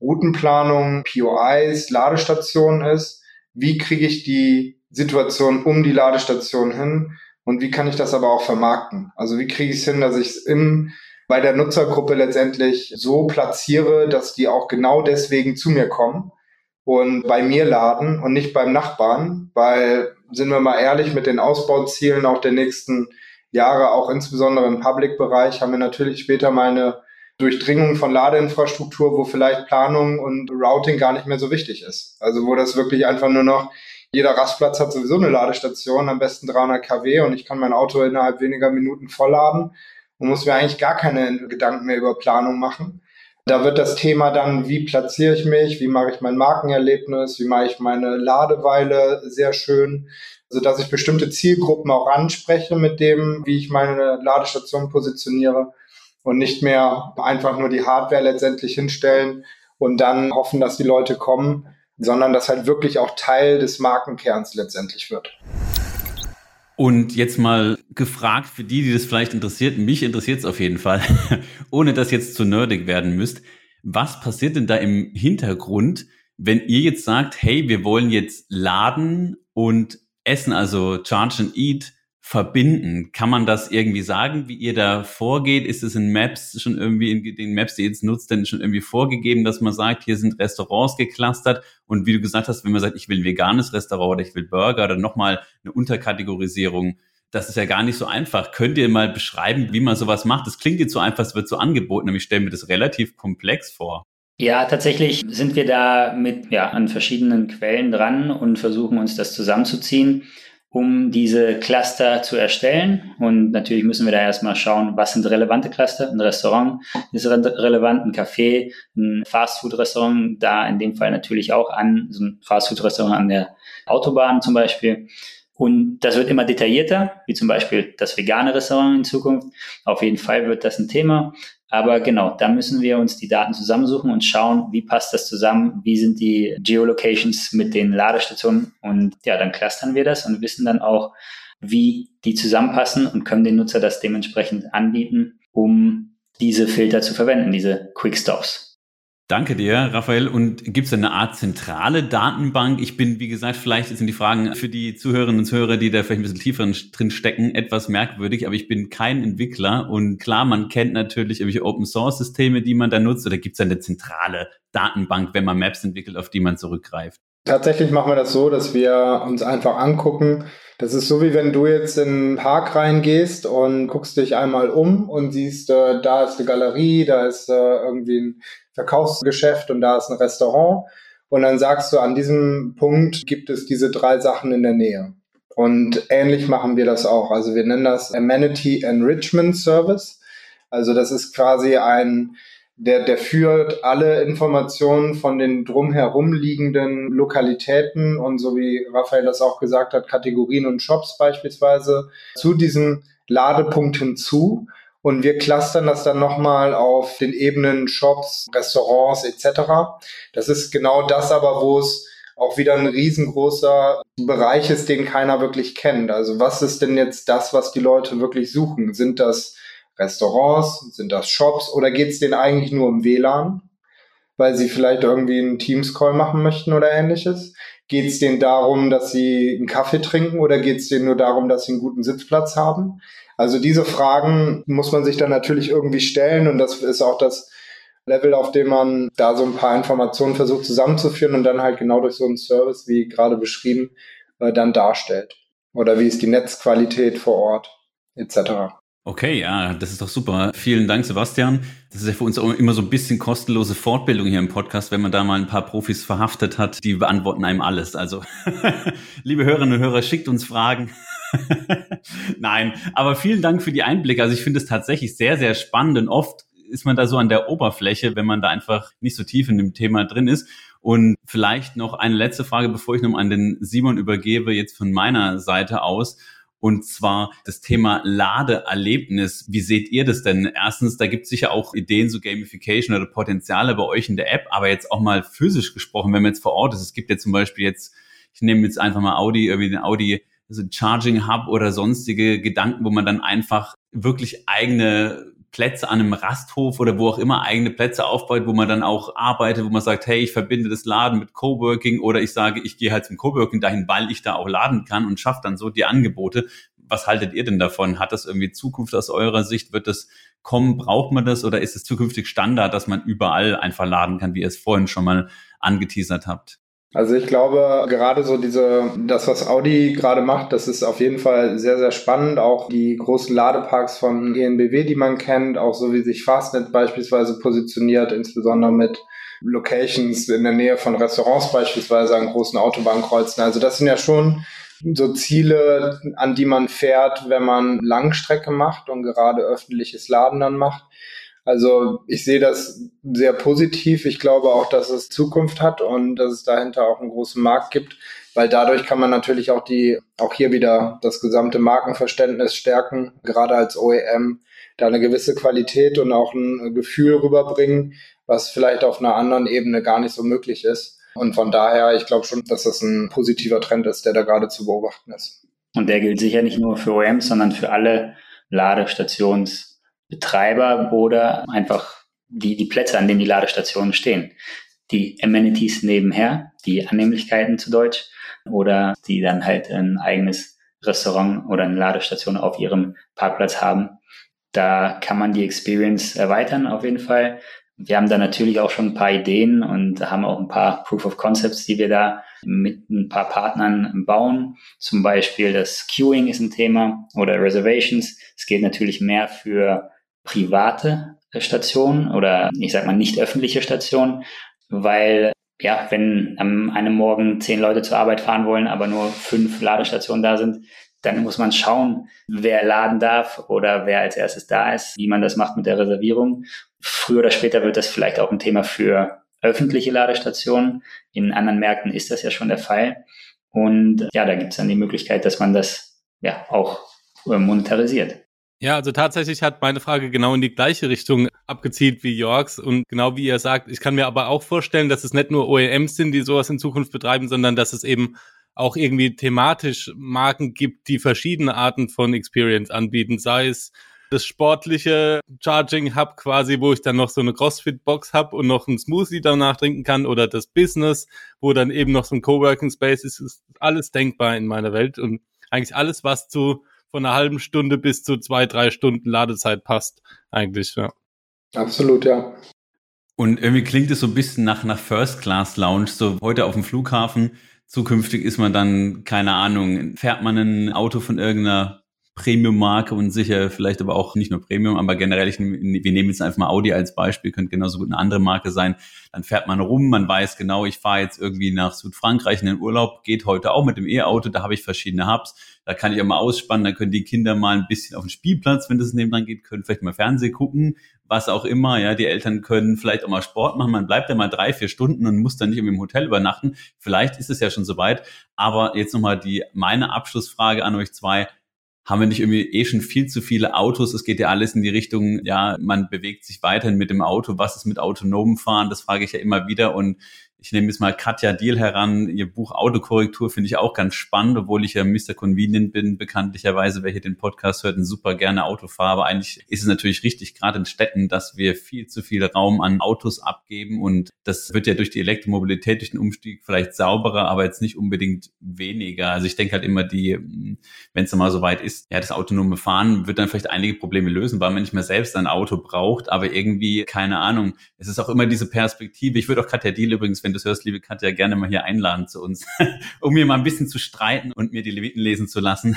Routenplanung, POIs, Ladestationen ist. Wie kriege ich die Situation um die Ladestation hin und wie kann ich das aber auch vermarkten? Also wie kriege ich es hin, dass ich es im bei der Nutzergruppe letztendlich so platziere, dass die auch genau deswegen zu mir kommen und bei mir laden und nicht beim Nachbarn, weil sind wir mal ehrlich, mit den Ausbauzielen auch der nächsten Jahre, auch insbesondere im Public-Bereich, haben wir natürlich später mal eine Durchdringung von Ladeinfrastruktur, wo vielleicht Planung und Routing gar nicht mehr so wichtig ist. Also wo das wirklich einfach nur noch jeder Rastplatz hat sowieso eine Ladestation, am besten 300 kW und ich kann mein Auto innerhalb weniger Minuten vollladen und muss mir eigentlich gar keine Gedanken mehr über Planung machen. Da wird das Thema dann, wie platziere ich mich, wie mache ich mein Markenerlebnis, wie mache ich meine Ladeweile sehr schön, so dass ich bestimmte Zielgruppen auch anspreche mit dem, wie ich meine Ladestation positioniere und nicht mehr einfach nur die Hardware letztendlich hinstellen und dann hoffen, dass die Leute kommen, sondern das halt wirklich auch Teil des Markenkerns letztendlich wird. Und jetzt mal gefragt für die, die das vielleicht interessiert, mich interessiert es auf jeden Fall, ohne dass jetzt zu nerdig werden müsst. Was passiert denn da im Hintergrund, wenn ihr jetzt sagt, hey, wir wollen jetzt laden und essen, also Charge and Eat verbinden. Kann man das irgendwie sagen, wie ihr da vorgeht? Ist es in Maps schon irgendwie in den Maps, die ihr jetzt nutzt, denn schon irgendwie vorgegeben, dass man sagt, hier sind Restaurants geclustert und wie du gesagt hast, wenn man sagt, ich will ein veganes Restaurant oder ich will Burger oder nochmal eine Unterkategorisierung, das ist ja gar nicht so einfach. Könnt ihr mal beschreiben, wie man sowas macht? Das klingt jetzt so einfach, es wird so angeboten, aber ich stelle mir das relativ komplex vor. Ja, tatsächlich sind wir da mit ja, an verschiedenen Quellen dran und versuchen uns das zusammenzuziehen um diese Cluster zu erstellen. Und natürlich müssen wir da erstmal schauen, was sind relevante Cluster. Ein Restaurant ist relevant, ein Café, ein Fastfood-Restaurant, da in dem Fall natürlich auch an, so ein Fastfood-Restaurant an der Autobahn zum Beispiel. Und das wird immer detaillierter, wie zum Beispiel das vegane Restaurant in Zukunft. Auf jeden Fall wird das ein Thema. Aber genau, da müssen wir uns die Daten zusammensuchen und schauen, wie passt das zusammen, wie sind die Geolocations mit den Ladestationen und ja, dann clustern wir das und wissen dann auch, wie die zusammenpassen und können den Nutzer das dementsprechend anbieten, um diese Filter zu verwenden, diese Quick Stops. Danke dir, Raphael. Und gibt es eine Art zentrale Datenbank? Ich bin, wie gesagt, vielleicht sind die Fragen für die Zuhörerinnen und Zuhörer, die da vielleicht ein bisschen tiefer drin stecken, etwas merkwürdig, aber ich bin kein Entwickler. Und klar, man kennt natürlich irgendwelche Open-Source-Systeme, die man da nutzt. Oder gibt es eine zentrale Datenbank, wenn man Maps entwickelt, auf die man zurückgreift? Tatsächlich machen wir das so, dass wir uns einfach angucken. Das ist so, wie wenn du jetzt in einen Park reingehst und guckst dich einmal um und siehst, äh, da ist eine Galerie, da ist äh, irgendwie ein Verkaufsgeschäft und da ist ein Restaurant. Und dann sagst du, an diesem Punkt gibt es diese drei Sachen in der Nähe. Und ähnlich machen wir das auch. Also wir nennen das Amenity Enrichment Service. Also das ist quasi ein, der, der führt alle Informationen von den drumherum liegenden Lokalitäten und so wie Raphael das auch gesagt hat, Kategorien und Shops beispielsweise zu diesem Ladepunkt hinzu und wir clustern das dann nochmal auf den Ebenen Shops, Restaurants etc. Das ist genau das aber, wo es auch wieder ein riesengroßer Bereich ist, den keiner wirklich kennt. Also was ist denn jetzt das, was die Leute wirklich suchen? Sind das Restaurants, sind das Shops oder geht es denen eigentlich nur um WLAN, weil sie vielleicht irgendwie einen Teams-Call machen möchten oder ähnliches? Geht es denen darum, dass sie einen Kaffee trinken oder geht es denen nur darum, dass sie einen guten Sitzplatz haben? Also diese Fragen muss man sich dann natürlich irgendwie stellen und das ist auch das Level, auf dem man da so ein paar Informationen versucht zusammenzuführen und dann halt genau durch so einen Service, wie gerade beschrieben, äh, dann darstellt. Oder wie ist die Netzqualität vor Ort etc. Okay, ja, das ist doch super. Vielen Dank, Sebastian. Das ist ja für uns auch immer so ein bisschen kostenlose Fortbildung hier im Podcast, wenn man da mal ein paar Profis verhaftet hat, die beantworten einem alles. Also, liebe Hörerinnen und Hörer, schickt uns Fragen. Nein, aber vielen Dank für die Einblicke. Also ich finde es tatsächlich sehr, sehr spannend und oft ist man da so an der Oberfläche, wenn man da einfach nicht so tief in dem Thema drin ist. Und vielleicht noch eine letzte Frage, bevor ich noch an den Simon übergebe, jetzt von meiner Seite aus. Und zwar das Thema Ladeerlebnis. Wie seht ihr das denn? Erstens, da gibt es sicher auch Ideen, so Gamification oder Potenziale bei euch in der App, aber jetzt auch mal physisch gesprochen, wenn man jetzt vor Ort ist. Es gibt ja zum Beispiel jetzt, ich nehme jetzt einfach mal Audi, irgendwie den Audi so Charging Hub oder sonstige Gedanken, wo man dann einfach wirklich eigene Plätze an einem Rasthof oder wo auch immer eigene Plätze aufbaut, wo man dann auch arbeitet, wo man sagt, hey, ich verbinde das Laden mit Coworking oder ich sage, ich gehe halt zum Coworking dahin, weil ich da auch laden kann und schaffe dann so die Angebote. Was haltet ihr denn davon? Hat das irgendwie Zukunft aus eurer Sicht? Wird das kommen? Braucht man das oder ist es zukünftig Standard, dass man überall einfach laden kann, wie ihr es vorhin schon mal angeteasert habt? Also ich glaube, gerade so diese, das, was Audi gerade macht, das ist auf jeden Fall sehr, sehr spannend. Auch die großen Ladeparks von ENBW, die man kennt, auch so wie sich Fastnet beispielsweise positioniert, insbesondere mit Locations in der Nähe von Restaurants beispielsweise an großen Autobahnkreuzen. Also das sind ja schon so Ziele, an die man fährt, wenn man Langstrecke macht und gerade öffentliches Laden dann macht. Also ich sehe das sehr positiv. Ich glaube auch, dass es Zukunft hat und dass es dahinter auch einen großen Markt gibt, weil dadurch kann man natürlich auch die, auch hier wieder das gesamte Markenverständnis stärken, gerade als OEM, da eine gewisse Qualität und auch ein Gefühl rüberbringen, was vielleicht auf einer anderen Ebene gar nicht so möglich ist. Und von daher, ich glaube schon, dass das ein positiver Trend ist, der da gerade zu beobachten ist. Und der gilt sicher nicht nur für OEMs, sondern für alle Ladestations- Betreiber oder einfach die, die Plätze, an denen die Ladestationen stehen. Die Amenities nebenher, die Annehmlichkeiten zu Deutsch oder die dann halt ein eigenes Restaurant oder eine Ladestation auf ihrem Parkplatz haben. Da kann man die Experience erweitern auf jeden Fall. Wir haben da natürlich auch schon ein paar Ideen und haben auch ein paar Proof of Concepts, die wir da mit ein paar Partnern bauen. Zum Beispiel das Queuing ist ein Thema oder Reservations. Es geht natürlich mehr für private Stationen oder ich sag mal nicht öffentliche Stationen, weil ja, wenn am einem Morgen zehn Leute zur Arbeit fahren wollen, aber nur fünf Ladestationen da sind, dann muss man schauen, wer laden darf oder wer als erstes da ist, wie man das macht mit der Reservierung. Früher oder später wird das vielleicht auch ein Thema für öffentliche Ladestationen. In anderen Märkten ist das ja schon der Fall. Und ja, da gibt es dann die Möglichkeit, dass man das ja auch äh, monetarisiert. Ja, also tatsächlich hat meine Frage genau in die gleiche Richtung abgezielt wie Yorks und genau wie ihr sagt, ich kann mir aber auch vorstellen, dass es nicht nur OEMs sind, die sowas in Zukunft betreiben, sondern dass es eben auch irgendwie thematisch Marken gibt, die verschiedene Arten von Experience anbieten, sei es das sportliche Charging Hub quasi, wo ich dann noch so eine CrossFit Box habe und noch einen Smoothie danach trinken kann oder das Business, wo dann eben noch so ein Coworking Space ist, ist alles denkbar in meiner Welt und eigentlich alles, was zu von einer halben Stunde bis zu zwei, drei Stunden Ladezeit passt, eigentlich, ja. Absolut, ja. Und irgendwie klingt es so ein bisschen nach, nach First Class Lounge, so heute auf dem Flughafen. Zukünftig ist man dann, keine Ahnung, fährt man ein Auto von irgendeiner Premium-Marke und sicher vielleicht aber auch nicht nur Premium, aber generell, ich, wir nehmen jetzt einfach mal Audi als Beispiel, könnte genauso gut eine andere Marke sein. Dann fährt man rum, man weiß genau, ich fahre jetzt irgendwie nach Südfrankreich in den Urlaub, geht heute auch mit dem E-Auto, da habe ich verschiedene Hubs, da kann ich auch mal ausspannen, da können die Kinder mal ein bisschen auf den Spielplatz, wenn das nebenan geht, können vielleicht mal Fernsehen gucken, was auch immer, ja, die Eltern können vielleicht auch mal Sport machen, man bleibt ja mal drei, vier Stunden und muss dann nicht im Hotel übernachten. Vielleicht ist es ja schon soweit, aber jetzt nochmal die, meine Abschlussfrage an euch zwei, haben wir nicht irgendwie eh schon viel zu viele Autos? Es geht ja alles in die Richtung, ja, man bewegt sich weiterhin mit dem Auto. Was ist mit autonomem Fahren? Das frage ich ja immer wieder. Und ich nehme jetzt mal Katja Diel heran. Ihr Buch Autokorrektur finde ich auch ganz spannend, obwohl ich ja Mr. Convenient bin, bekanntlicherweise, wer hier den Podcast hört und super gerne Auto fahre. Aber eigentlich ist es natürlich richtig, gerade in Städten, dass wir viel zu viel Raum an Autos abgeben. Und das wird ja durch die Elektromobilität, durch den Umstieg vielleicht sauberer, aber jetzt nicht unbedingt weniger. Also ich denke halt immer, die, wenn es mal so weit ist, ja, das autonome Fahren wird dann vielleicht einige Probleme lösen, weil man nicht mehr selbst ein Auto braucht, aber irgendwie, keine Ahnung. Es ist auch immer diese Perspektive. Ich würde auch Katja Diel übrigens, wenn das hörst, liebe Katja, gerne mal hier einladen zu uns, um mir mal ein bisschen zu streiten und mir die Leviten lesen zu lassen.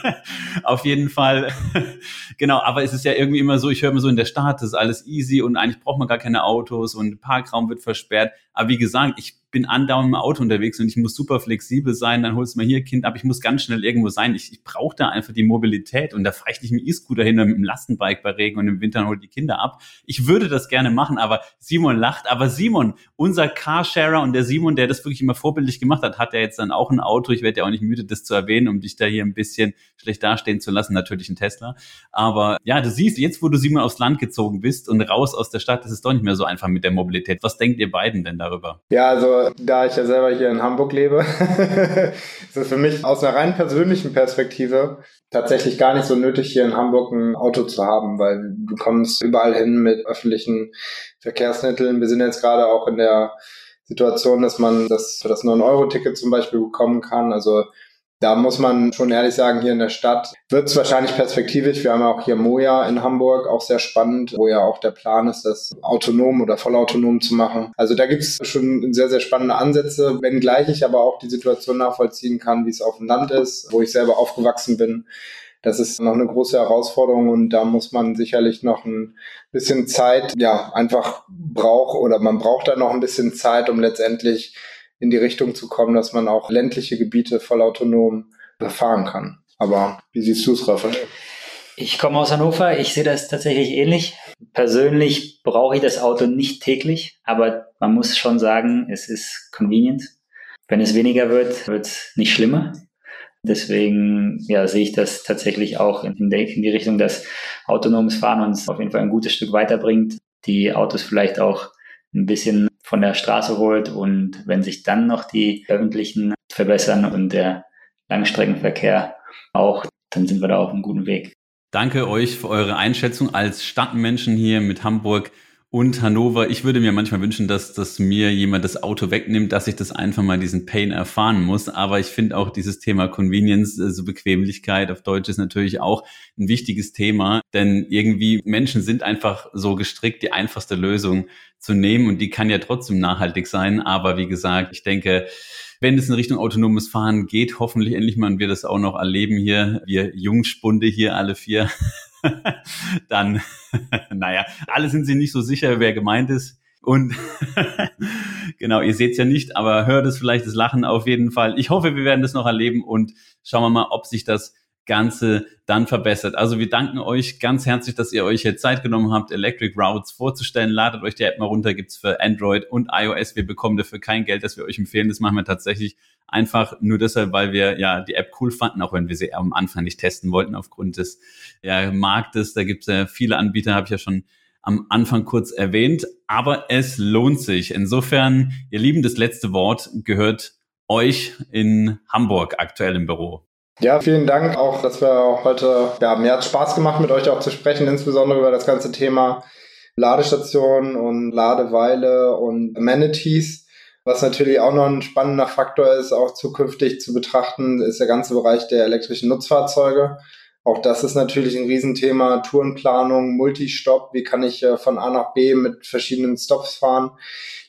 Auf jeden Fall. genau, aber es ist ja irgendwie immer so, ich höre immer so in der Stadt, das ist alles easy und eigentlich braucht man gar keine Autos und Parkraum wird versperrt. Aber wie gesagt, ich bin andauernd im Auto unterwegs und ich muss super flexibel sein, dann holst du mal hier Kind ab, ich muss ganz schnell irgendwo sein. Ich, ich brauche da einfach die Mobilität und da fahre ich nicht mit E-Scooter hin oder mit dem Lastenbike bei Regen und im Winter hol die Kinder ab. Ich würde das gerne machen, aber Simon lacht. Aber Simon, unser Carsharer und der Simon, der das wirklich immer vorbildlich gemacht hat, hat ja jetzt dann auch ein Auto. Ich werde ja auch nicht müde, das zu erwähnen, um dich da hier ein bisschen schlecht dastehen zu lassen. Natürlich ein Tesla. Aber ja, du siehst, jetzt wo du Simon aufs Land gezogen bist und raus aus der Stadt, ist es doch nicht mehr so einfach mit der Mobilität. Was denkt ihr beiden denn darüber? Ja, also da ich ja selber hier in Hamburg lebe, ist es für mich aus einer rein persönlichen Perspektive tatsächlich gar nicht so nötig, hier in Hamburg ein Auto zu haben, weil du kommst überall hin mit öffentlichen Verkehrsmitteln. Wir sind jetzt gerade auch in der Situation, dass man das für das 9-Euro-Ticket zum Beispiel bekommen kann. Also da muss man schon ehrlich sagen, hier in der Stadt wird es wahrscheinlich perspektivisch. Wir haben ja auch hier Moja in Hamburg, auch sehr spannend, wo ja auch der Plan ist, das autonom oder vollautonom zu machen. Also da gibt es schon sehr, sehr spannende Ansätze, wenngleich ich aber auch die Situation nachvollziehen kann, wie es auf dem Land ist, wo ich selber aufgewachsen bin. Das ist noch eine große Herausforderung und da muss man sicherlich noch ein bisschen Zeit, ja, einfach braucht oder man braucht da noch ein bisschen Zeit, um letztendlich in die Richtung zu kommen, dass man auch ländliche Gebiete vollautonom befahren kann. Aber wie siehst du es, Raphael? Ich komme aus Hannover, ich sehe das tatsächlich ähnlich. Persönlich brauche ich das Auto nicht täglich, aber man muss schon sagen, es ist convenient. Wenn es weniger wird, wird es nicht schlimmer. Deswegen ja, sehe ich das tatsächlich auch in, in die Richtung, dass autonomes Fahren uns auf jeden Fall ein gutes Stück weiterbringt. Die Autos vielleicht auch ein bisschen von der Straße holt und wenn sich dann noch die öffentlichen verbessern und der Langstreckenverkehr auch, dann sind wir da auf einem guten Weg. Danke euch für eure Einschätzung als Stadtmenschen hier mit Hamburg und Hannover. Ich würde mir manchmal wünschen, dass, dass mir jemand das Auto wegnimmt, dass ich das einfach mal diesen Pain erfahren muss. Aber ich finde auch dieses Thema Convenience, so also Bequemlichkeit auf Deutsch ist natürlich auch ein wichtiges Thema. Denn irgendwie Menschen sind einfach so gestrickt, die einfachste Lösung zu nehmen. Und die kann ja trotzdem nachhaltig sein. Aber wie gesagt, ich denke, wenn es in Richtung autonomes Fahren geht, hoffentlich endlich mal und wir das auch noch erleben hier, wir Jungspunde hier alle vier, dann, naja, alle sind sich nicht so sicher, wer gemeint ist. Und genau, ihr seht es ja nicht, aber hört es vielleicht, das Lachen auf jeden Fall. Ich hoffe, wir werden das noch erleben und schauen wir mal, ob sich das Ganze dann verbessert. Also wir danken euch ganz herzlich, dass ihr euch jetzt Zeit genommen habt, Electric Routes vorzustellen. Ladet euch die App mal runter, gibt's für Android und iOS. Wir bekommen dafür kein Geld, das wir euch empfehlen. Das machen wir tatsächlich einfach nur deshalb, weil wir ja die App cool fanden, auch wenn wir sie am Anfang nicht testen wollten aufgrund des ja, Marktes. Da gibt's ja viele Anbieter, habe ich ja schon am Anfang kurz erwähnt. Aber es lohnt sich. Insofern, ihr Lieben, das letzte Wort gehört euch in Hamburg aktuell im Büro. Ja, vielen Dank auch, dass wir auch heute, ja, mir hat Spaß gemacht, mit euch auch zu sprechen, insbesondere über das ganze Thema Ladestationen und Ladeweile und Amenities. Was natürlich auch noch ein spannender Faktor ist, auch zukünftig zu betrachten, ist der ganze Bereich der elektrischen Nutzfahrzeuge. Auch das ist natürlich ein Riesenthema. Tourenplanung, Multistop. Wie kann ich äh, von A nach B mit verschiedenen Stops fahren?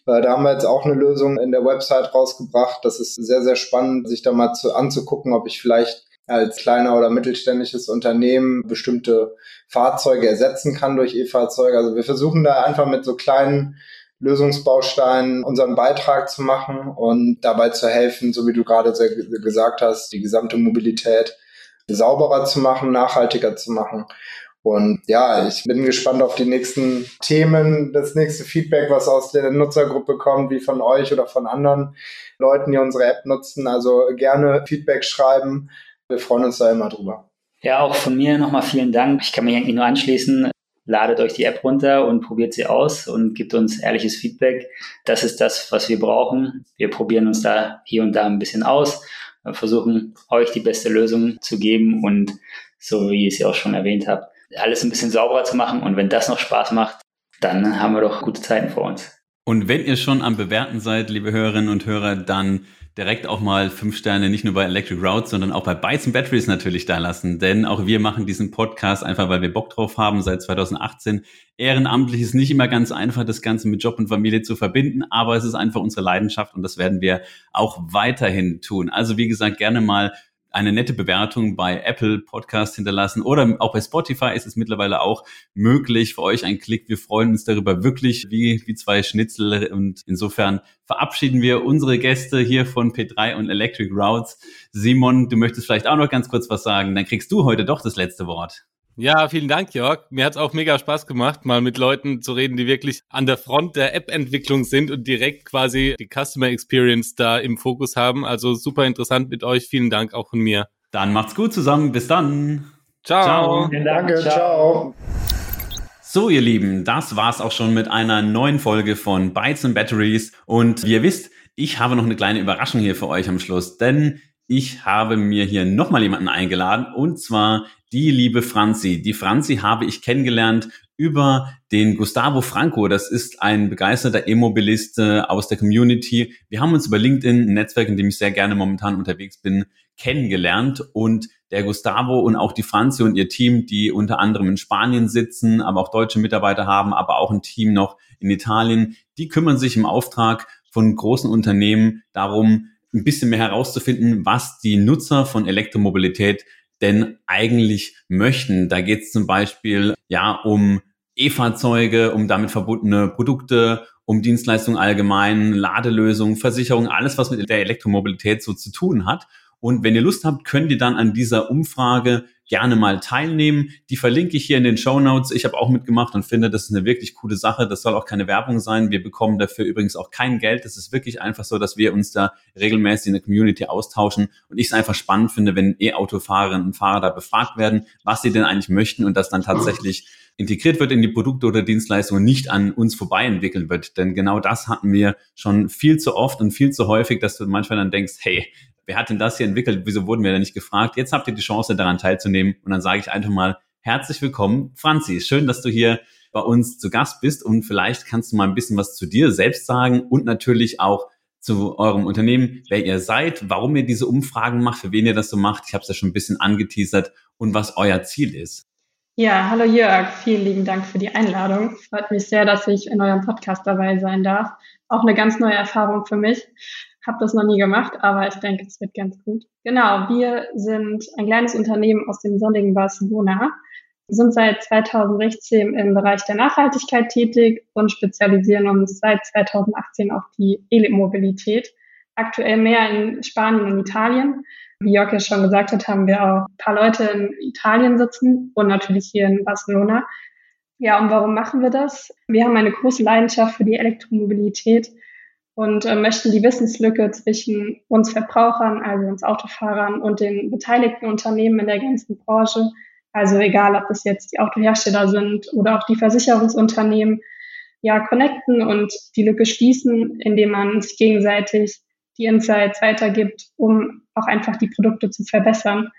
Äh, da haben wir jetzt auch eine Lösung in der Website rausgebracht. Das ist sehr, sehr spannend, sich da mal zu, anzugucken, ob ich vielleicht als kleiner oder mittelständisches Unternehmen bestimmte Fahrzeuge ersetzen kann durch E-Fahrzeuge. Also wir versuchen da einfach mit so kleinen Lösungsbausteinen unseren Beitrag zu machen und dabei zu helfen, so wie du gerade gesagt hast, die gesamte Mobilität sauberer zu machen, nachhaltiger zu machen. Und ja, ich bin gespannt auf die nächsten Themen, das nächste Feedback, was aus der Nutzergruppe kommt, wie von euch oder von anderen Leuten, die unsere App nutzen. Also gerne Feedback schreiben. Wir freuen uns da immer drüber. Ja, auch von mir nochmal vielen Dank. Ich kann mich eigentlich nur anschließen. Ladet euch die App runter und probiert sie aus und gibt uns ehrliches Feedback. Das ist das, was wir brauchen. Wir probieren uns da hier und da ein bisschen aus, versuchen euch die beste Lösung zu geben und so wie ich es ja auch schon erwähnt habe, alles ein bisschen sauberer zu machen. Und wenn das noch Spaß macht, dann haben wir doch gute Zeiten vor uns. Und wenn ihr schon am Bewerten seid, liebe Hörerinnen und Hörer, dann direkt auch mal fünf Sterne nicht nur bei Electric Routes, sondern auch bei Bytes and Batteries natürlich da lassen. Denn auch wir machen diesen Podcast einfach, weil wir Bock drauf haben, seit 2018. Ehrenamtlich ist nicht immer ganz einfach, das Ganze mit Job und Familie zu verbinden, aber es ist einfach unsere Leidenschaft und das werden wir auch weiterhin tun. Also wie gesagt, gerne mal eine nette Bewertung bei Apple Podcast hinterlassen oder auch bei Spotify ist es mittlerweile auch möglich für euch ein Klick. Wir freuen uns darüber wirklich wie, wie zwei Schnitzel und insofern verabschieden wir unsere Gäste hier von P3 und Electric Routes. Simon, du möchtest vielleicht auch noch ganz kurz was sagen, dann kriegst du heute doch das letzte Wort. Ja, vielen Dank, Jörg. Mir hat es auch mega Spaß gemacht, mal mit Leuten zu reden, die wirklich an der Front der App-Entwicklung sind und direkt quasi die Customer Experience da im Fokus haben. Also super interessant mit euch. Vielen Dank auch von mir. Dann macht's gut zusammen. Bis dann. Ciao. Ciao. Vielen Dank. Ciao. So, ihr Lieben, das war's auch schon mit einer neuen Folge von Bytes and Batteries. Und wie ihr wisst, ich habe noch eine kleine Überraschung hier für euch am Schluss, denn ich habe mir hier nochmal jemanden eingeladen und zwar die liebe Franzi. Die Franzi habe ich kennengelernt über den Gustavo Franco. Das ist ein begeisterter E-Mobilist äh, aus der Community. Wir haben uns über LinkedIn, ein Netzwerk, in dem ich sehr gerne momentan unterwegs bin, kennengelernt und der Gustavo und auch die Franzi und ihr Team, die unter anderem in Spanien sitzen, aber auch deutsche Mitarbeiter haben, aber auch ein Team noch in Italien, die kümmern sich im Auftrag von großen Unternehmen darum, ein bisschen mehr herauszufinden, was die Nutzer von Elektromobilität denn eigentlich möchten. Da geht es zum Beispiel ja um E-Fahrzeuge, um damit verbundene Produkte, um Dienstleistungen allgemein, Ladelösungen, Versicherungen, alles, was mit der Elektromobilität so zu tun hat. Und wenn ihr Lust habt, könnt ihr dann an dieser Umfrage gerne mal teilnehmen. Die verlinke ich hier in den Show Notes. Ich habe auch mitgemacht und finde, das ist eine wirklich coole Sache. Das soll auch keine Werbung sein. Wir bekommen dafür übrigens auch kein Geld. Es ist wirklich einfach so, dass wir uns da regelmäßig in der Community austauschen und ich es einfach spannend finde, wenn E-Autofahrerinnen und Fahrer da befragt werden, was sie denn eigentlich möchten und das dann tatsächlich integriert wird in die Produkte oder Dienstleistungen, nicht an uns vorbei entwickeln wird. Denn genau das hatten wir schon viel zu oft und viel zu häufig, dass du manchmal dann denkst, hey, wer hat denn das hier entwickelt? Wieso wurden wir da nicht gefragt? Jetzt habt ihr die Chance, daran teilzunehmen. Und dann sage ich einfach mal herzlich willkommen, Franzi. Schön, dass du hier bei uns zu Gast bist und vielleicht kannst du mal ein bisschen was zu dir selbst sagen und natürlich auch zu eurem Unternehmen, wer ihr seid, warum ihr diese Umfragen macht, für wen ihr das so macht. Ich habe es ja schon ein bisschen angeteasert und was euer Ziel ist. Ja, hallo Jörg, vielen lieben Dank für die Einladung. Freut mich sehr, dass ich in eurem Podcast dabei sein darf. Auch eine ganz neue Erfahrung für mich. Hab das noch nie gemacht, aber ich denke, es wird ganz gut. Genau, wir sind ein kleines Unternehmen aus dem sonnigen Barcelona, sind seit 2016 im Bereich der Nachhaltigkeit tätig und spezialisieren uns seit 2018 auf die E-Mobilität. Aktuell mehr in Spanien und Italien wie Jörg ja schon gesagt hat, haben wir auch ein paar Leute in Italien sitzen und natürlich hier in Barcelona. Ja, und warum machen wir das? Wir haben eine große Leidenschaft für die Elektromobilität und äh, möchten die Wissenslücke zwischen uns Verbrauchern, also uns Autofahrern und den beteiligten Unternehmen in der ganzen Branche, also egal, ob das jetzt die Autohersteller sind oder auch die Versicherungsunternehmen, ja, connecten und die Lücke schließen, indem man sich gegenseitig die Insights weitergibt, um auch einfach die Produkte zu verbessern.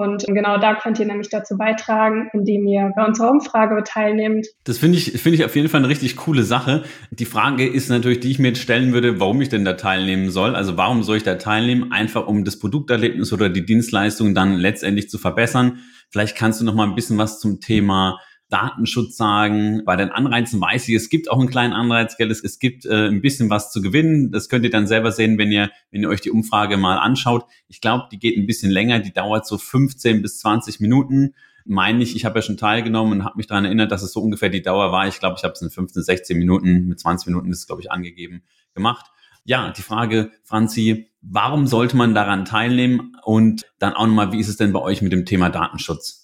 Und genau da könnt ihr nämlich dazu beitragen, indem ihr bei unserer Umfrage teilnehmt. Das finde ich, finde ich auf jeden Fall eine richtig coole Sache. Die Frage ist natürlich, die ich mir jetzt stellen würde, warum ich denn da teilnehmen soll. Also warum soll ich da teilnehmen? Einfach um das Produkterlebnis oder die Dienstleistung dann letztendlich zu verbessern. Vielleicht kannst du noch mal ein bisschen was zum Thema Datenschutz sagen. Bei den Anreizen weiß ich, es gibt auch einen kleinen Anreiz, gell? Es, es gibt äh, ein bisschen was zu gewinnen. Das könnt ihr dann selber sehen, wenn ihr, wenn ihr euch die Umfrage mal anschaut. Ich glaube, die geht ein bisschen länger, die dauert so 15 bis 20 Minuten. Meine ich, ich habe ja schon teilgenommen und habe mich daran erinnert, dass es so ungefähr die Dauer war. Ich glaube, ich habe es in 15, 16 Minuten, mit 20 Minuten ist es, glaube ich, angegeben, gemacht. Ja, die Frage, Franzi, warum sollte man daran teilnehmen? Und dann auch nochmal, wie ist es denn bei euch mit dem Thema Datenschutz?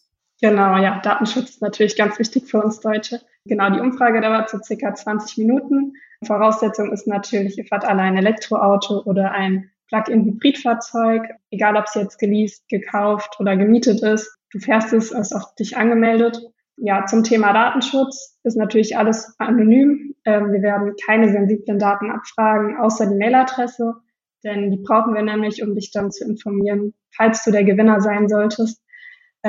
Genau, ja, Datenschutz ist natürlich ganz wichtig für uns Deutsche. Genau, die Umfrage dauert so circa 20 Minuten. Voraussetzung ist natürlich, ihr fahrt alle ein Elektroauto oder ein Plug-in-Hybridfahrzeug, egal ob es jetzt geleast, gekauft oder gemietet ist. Du fährst es, ist auch dich angemeldet. Ja, zum Thema Datenschutz ist natürlich alles anonym. Ähm, wir werden keine sensiblen Daten abfragen, außer die Mailadresse, denn die brauchen wir nämlich, um dich dann zu informieren, falls du der Gewinner sein solltest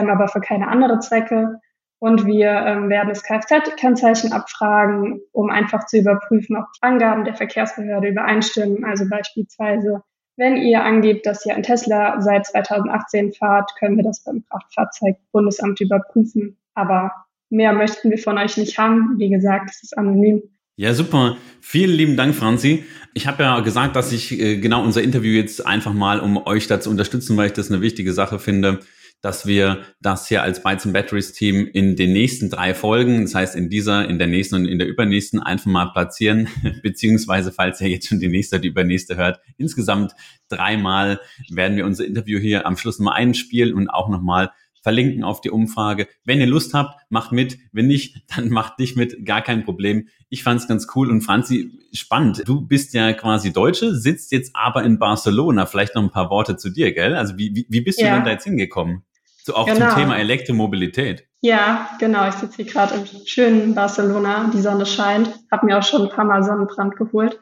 aber für keine andere Zwecke. Und wir ähm, werden das Kfz-Kennzeichen abfragen, um einfach zu überprüfen, ob Angaben der Verkehrsbehörde übereinstimmen. Also beispielsweise, wenn ihr angebt, dass ihr ein Tesla seit 2018 fahrt, können wir das beim Kraftfahrzeugbundesamt überprüfen. Aber mehr möchten wir von euch nicht haben. Wie gesagt, es ist anonym. Ja, super. Vielen lieben Dank, Franzi. Ich habe ja gesagt, dass ich äh, genau unser Interview jetzt einfach mal, um euch da zu unterstützen, weil ich das eine wichtige Sache finde, dass wir das hier als Bytes and Batteries Team in den nächsten drei Folgen, das heißt in dieser, in der nächsten und in der übernächsten einfach mal platzieren, beziehungsweise falls ihr jetzt schon die nächste oder die übernächste hört, insgesamt dreimal werden wir unser Interview hier am Schluss mal einspielen und auch nochmal verlinken auf die Umfrage. Wenn ihr Lust habt, macht mit. Wenn nicht, dann macht nicht mit. Gar kein Problem. Ich fand es ganz cool. Und Franzi, spannend. Du bist ja quasi Deutsche, sitzt jetzt aber in Barcelona. Vielleicht noch ein paar Worte zu dir, gell? Also wie, wie, wie bist ja. du denn da jetzt hingekommen? So auch genau. zum Thema Elektromobilität. Ja, genau. Ich sitze hier gerade im schönen Barcelona. Die Sonne scheint. Habe mir auch schon ein paar Mal Sonnenbrand geholt.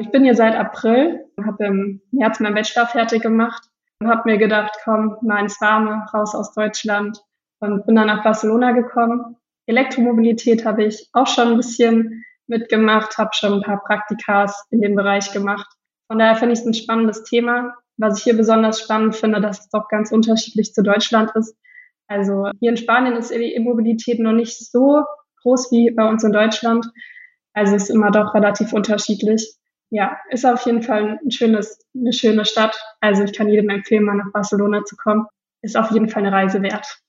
Ich bin hier seit April, habe im März mein Bachelor fertig gemacht und habe mir gedacht, komm, mal ins Warme, raus aus Deutschland und bin dann nach Barcelona gekommen. Elektromobilität habe ich auch schon ein bisschen mitgemacht, habe schon ein paar Praktikas in dem Bereich gemacht. Von daher finde ich es ein spannendes Thema was ich hier besonders spannend finde, dass es doch ganz unterschiedlich zu Deutschland ist. Also hier in Spanien ist die E-Mobilität noch nicht so groß wie bei uns in Deutschland. Also ist immer doch relativ unterschiedlich. Ja, ist auf jeden Fall ein schönes, eine schöne Stadt. Also ich kann jedem empfehlen, mal nach Barcelona zu kommen. Ist auf jeden Fall eine Reise wert.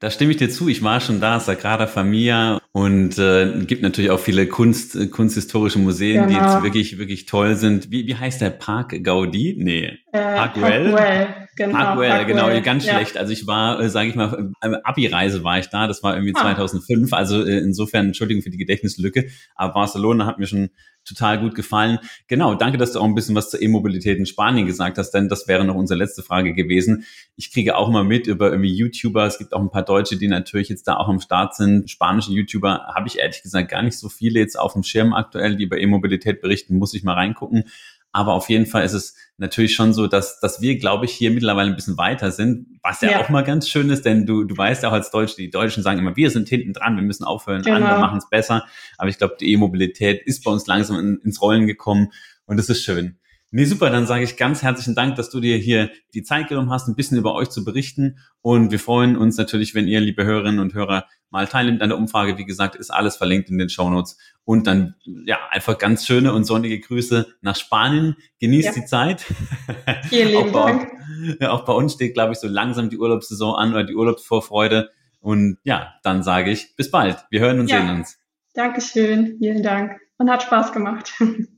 Da stimme ich dir zu. Ich war schon da, Sagrada Familia und äh, gibt natürlich auch viele Kunst, kunsthistorische Museen, genau. die jetzt genau. wirklich, wirklich toll sind. Wie, wie heißt der Park Gaudi? Nee. Äh? Parkwell, genau. Parkwell. genau, ganz ja. schlecht. Also ich war, äh, sage ich mal, Abi-Reise war ich da, das war irgendwie ah. 2005. Also äh, insofern, Entschuldigung für die Gedächtnislücke, aber Barcelona hat mir schon total gut gefallen. Genau, danke, dass du auch ein bisschen was zur E-Mobilität in Spanien gesagt hast, denn das wäre noch unsere letzte Frage gewesen. Ich kriege auch immer mit über irgendwie YouTuber. Es gibt auch ein paar Deutsche, die natürlich jetzt da auch am Start sind. Spanische YouTuber habe ich ehrlich gesagt gar nicht so viele jetzt auf dem Schirm aktuell, die über E-Mobilität berichten. Muss ich mal reingucken. Aber auf jeden Fall ist es natürlich schon so, dass, dass wir, glaube ich, hier mittlerweile ein bisschen weiter sind, was ja, ja, auch mal ganz schön ist, denn du, du weißt ja auch als Deutsche, die Deutschen sagen immer, wir sind hinten dran, wir müssen aufhören, genau. andere machen es besser. Aber ich glaube, die E-Mobilität ist bei uns langsam in, ins Rollen gekommen und das ist schön. Nee, super, dann sage ich ganz herzlichen Dank, dass du dir hier die Zeit genommen hast, ein bisschen über euch zu berichten. Und wir freuen uns natürlich, wenn ihr, liebe Hörerinnen und Hörer, mal teilnimmt an der Umfrage. Wie gesagt, ist alles verlinkt in den Show Notes. Und dann, ja, einfach ganz schöne und sonnige Grüße nach Spanien. Genießt ja. die Zeit. Vielen lieben auch, Dank. Bei, auch bei uns steht, glaube ich, so langsam die Urlaubssaison an oder die Urlaubsvorfreude. Und ja, dann sage ich bis bald. Wir hören und ja. sehen uns. Dankeschön. Vielen Dank. Und hat Spaß gemacht.